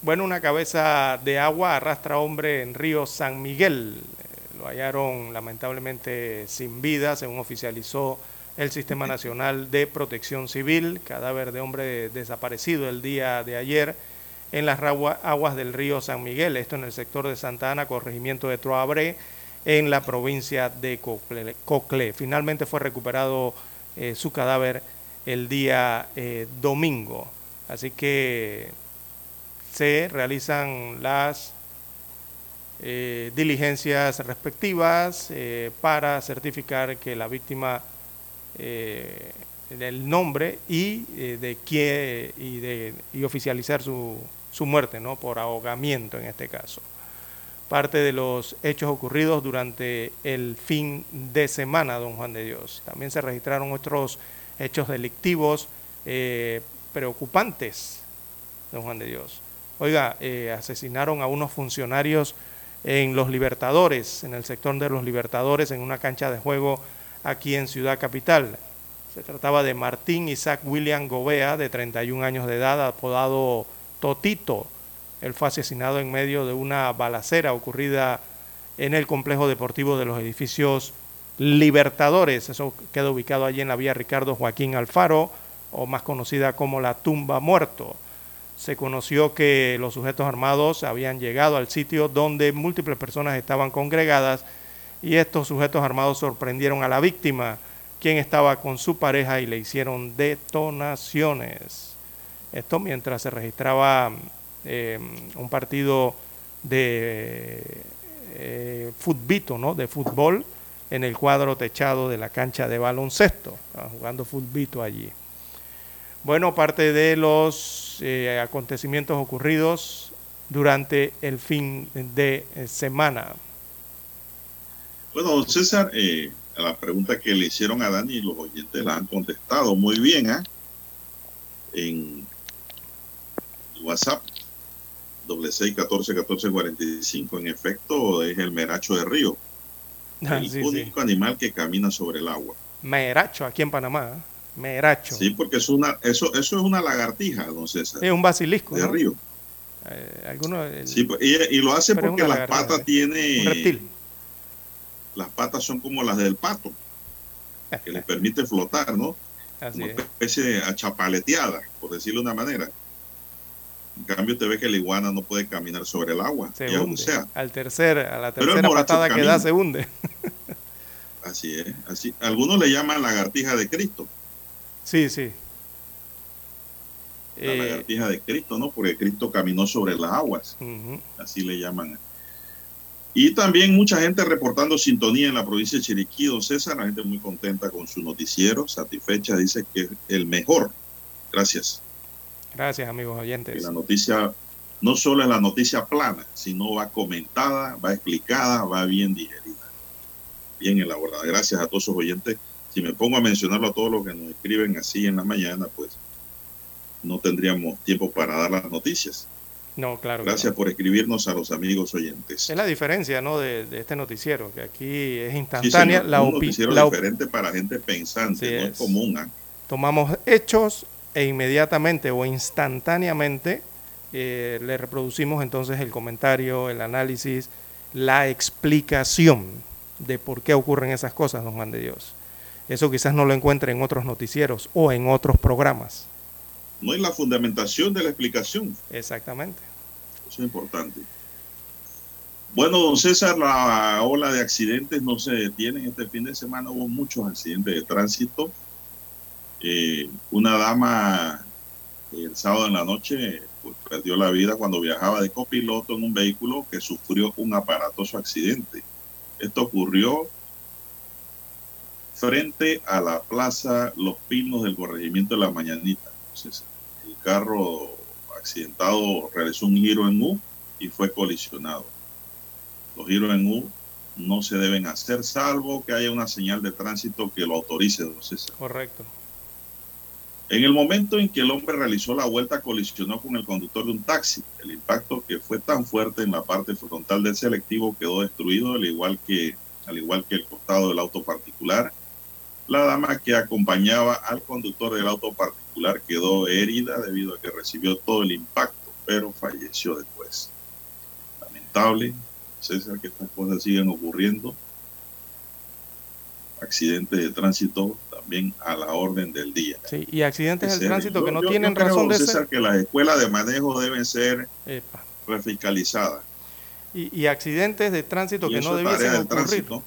bueno, una cabeza de agua arrastra hombre en río San Miguel. Eh, lo hallaron lamentablemente sin vida, según oficializó el Sistema Nacional de Protección Civil, cadáver de hombre desaparecido el día de ayer en las aguas del río San Miguel, esto en el sector de Santa Ana, corregimiento de Troabré, en la provincia de Coclé. Finalmente fue recuperado eh, su cadáver el día eh, domingo. Así que se realizan las eh, diligencias respectivas para certificar que la víctima del nombre y de quién y de y oficializar su, su muerte no por ahogamiento en este caso parte de los hechos ocurridos durante el fin de semana don Juan de Dios también se registraron otros hechos delictivos eh, preocupantes, don Juan de Dios. Oiga, eh, asesinaron a unos funcionarios en Los Libertadores, en el sector de Los Libertadores, en una cancha de juego aquí en Ciudad Capital. Se trataba de Martín Isaac William Gobea, de 31 años de edad, apodado Totito. Él fue asesinado en medio de una balacera ocurrida en el complejo deportivo de los edificios Libertadores. Eso queda ubicado allí en la vía Ricardo Joaquín Alfaro, o más conocida como la tumba muerto. Se conoció que los sujetos armados habían llegado al sitio donde múltiples personas estaban congregadas y estos sujetos armados sorprendieron a la víctima, quien estaba con su pareja y le hicieron detonaciones. Esto mientras se registraba eh, un partido de eh, futbito, ¿no? de fútbol en el cuadro techado de la cancha de baloncesto, jugando futbito allí. Bueno, parte de los eh, acontecimientos ocurridos durante el fin de eh, semana. Bueno, César, eh, a la pregunta que le hicieron a Dani, los oyentes la han contestado muy bien. En WhatsApp, doble seis catorce catorce cuarenta y cinco. En efecto, es el meracho de río. Ah, el sí, único animal que camina sobre el agua. Meracho, aquí en Panamá. ¿eh? Meracho. Sí, porque es una, eso, eso es una lagartija, don César. Es un basilisco. de ¿no? río. Eh, algunos, el- Sí, pues, y, y lo hace Pero porque las patas ¿eh? tiene. un reptil. Las patas son como las del pato, que le permite flotar, ¿no? Así Una es. especie achapaleteada, por decirlo de una manera. En cambio, te ve que la iguana no puede caminar sobre el agua, Se y aún hunde. sea. Al tercer, a la tercera patada que da se hunde. Así es, así. Algunos le llaman lagartija de Cristo, Sí, sí. la Eh, lagartija de Cristo, ¿no? Porque Cristo caminó sobre las aguas, así le llaman. Y también mucha gente reportando sintonía en la provincia de Chiriquí, don César, la gente muy contenta con su noticiero, satisfecha, dice que es el mejor. Gracias. Gracias, amigos oyentes. la noticia no solo es la noticia plana, sino va comentada, va explicada, va bien digerida, bien elaborada. Gracias a todos sus oyentes. Si me pongo a mencionarlo a todos los que nos escriben así en la mañana, pues no tendríamos tiempo para dar las noticias. No, claro. Gracias no. por escribirnos a los amigos oyentes. Es la diferencia, ¿no? De, de este noticiero, que aquí es Sí, instantánea. señor, la un opi- noticiero la diferente para gente pensante, Así no es es. común. ¿ah? tomamos hechos e inmediatamente o instantáneamente eh, le reproducimos entonces el comentario, el análisis, la explicación de por qué ocurren esas cosas, don Juan de Dios. Eso quizás no lo encuentre en otros noticieros o en otros programas. No es la fundamentación de la explicación. Exactamente. Eso es importante. Bueno, don César, la ola de accidentes no se detiene. Este fin de semana hubo muchos accidentes de tránsito. Eh, una dama el sábado en la noche pues, perdió la vida cuando viajaba de copiloto en un vehículo que sufrió un aparatoso accidente. Esto ocurrió frente a la plaza Los Pinos del corregimiento de la Mañanita. Entonces, el carro accidentado realizó un giro en U y fue colisionado. Los giros en U no se deben hacer salvo que haya una señal de tránsito que lo autorice. Correcto. En el momento en que el hombre realizó la vuelta, colisionó con el conductor de un taxi. El impacto que fue tan fuerte en la parte frontal del selectivo quedó destruido, al igual que, al igual que el costado del auto particular. La dama que acompañaba al conductor del auto particular quedó herida debido a que recibió todo el impacto, pero falleció después. Lamentable, César, que estas cosas siguen ocurriendo. Accidentes de tránsito también a la orden del día. Sí, y accidentes del se- tránsito que no tienen creo, razón de César, ser. que las escuelas de manejo deben ser Epa. refiscalizadas. Y, y accidentes de tránsito Y que no debiesen ocurrir. tránsito.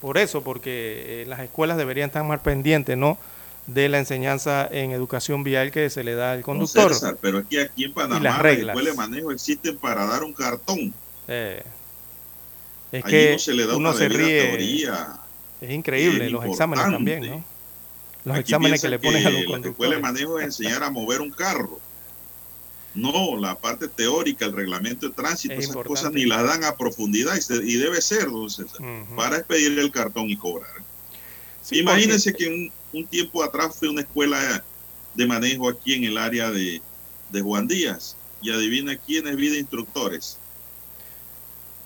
Por eso, porque eh, las escuelas deberían estar más pendientes, ¿no? De la enseñanza en educación vial que se le da al No, conductor. César, pero es que aquí en Panamá las las reglas. escuelas de manejo existen para dar un cartón. Eh, es Allí que no se le da uno una se ríe. teoría. Es increíble, los exámenes también, ¿no? Los Aquí exámenes que le ponen a los La escuela de conductores. manejo es enseñar a mover un carro. No, la parte teórica, el reglamento de tránsito, Es esas importante. cosas ni las dan a profundidad y, se- y debe ser, don César, para expedir el cartón y cobrar. Sí, Imagínense que un, un tiempo atrás fue una escuela de manejo aquí en el área de, de Juan Díaz. Y adivina quiénes vi de instructores.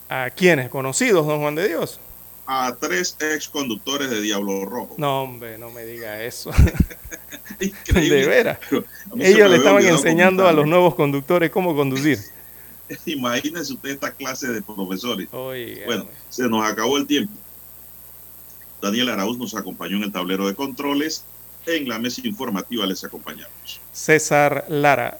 ¿A quiénes? ¿Conocidos, don Juan de Dios? A tres ex conductores de Diablo Rojo. No, hombre, no me diga eso. Increíble. De veras. Ellos le estaban enseñando a los nuevos conductores cómo conducir. Imagínense usted esta clase de profesores. Oiga, Bueno, se nos acabó el tiempo. Daniel Arauz nos acompañó en el tablero de controles. En la mesa informativa les acompañamos. César Lara.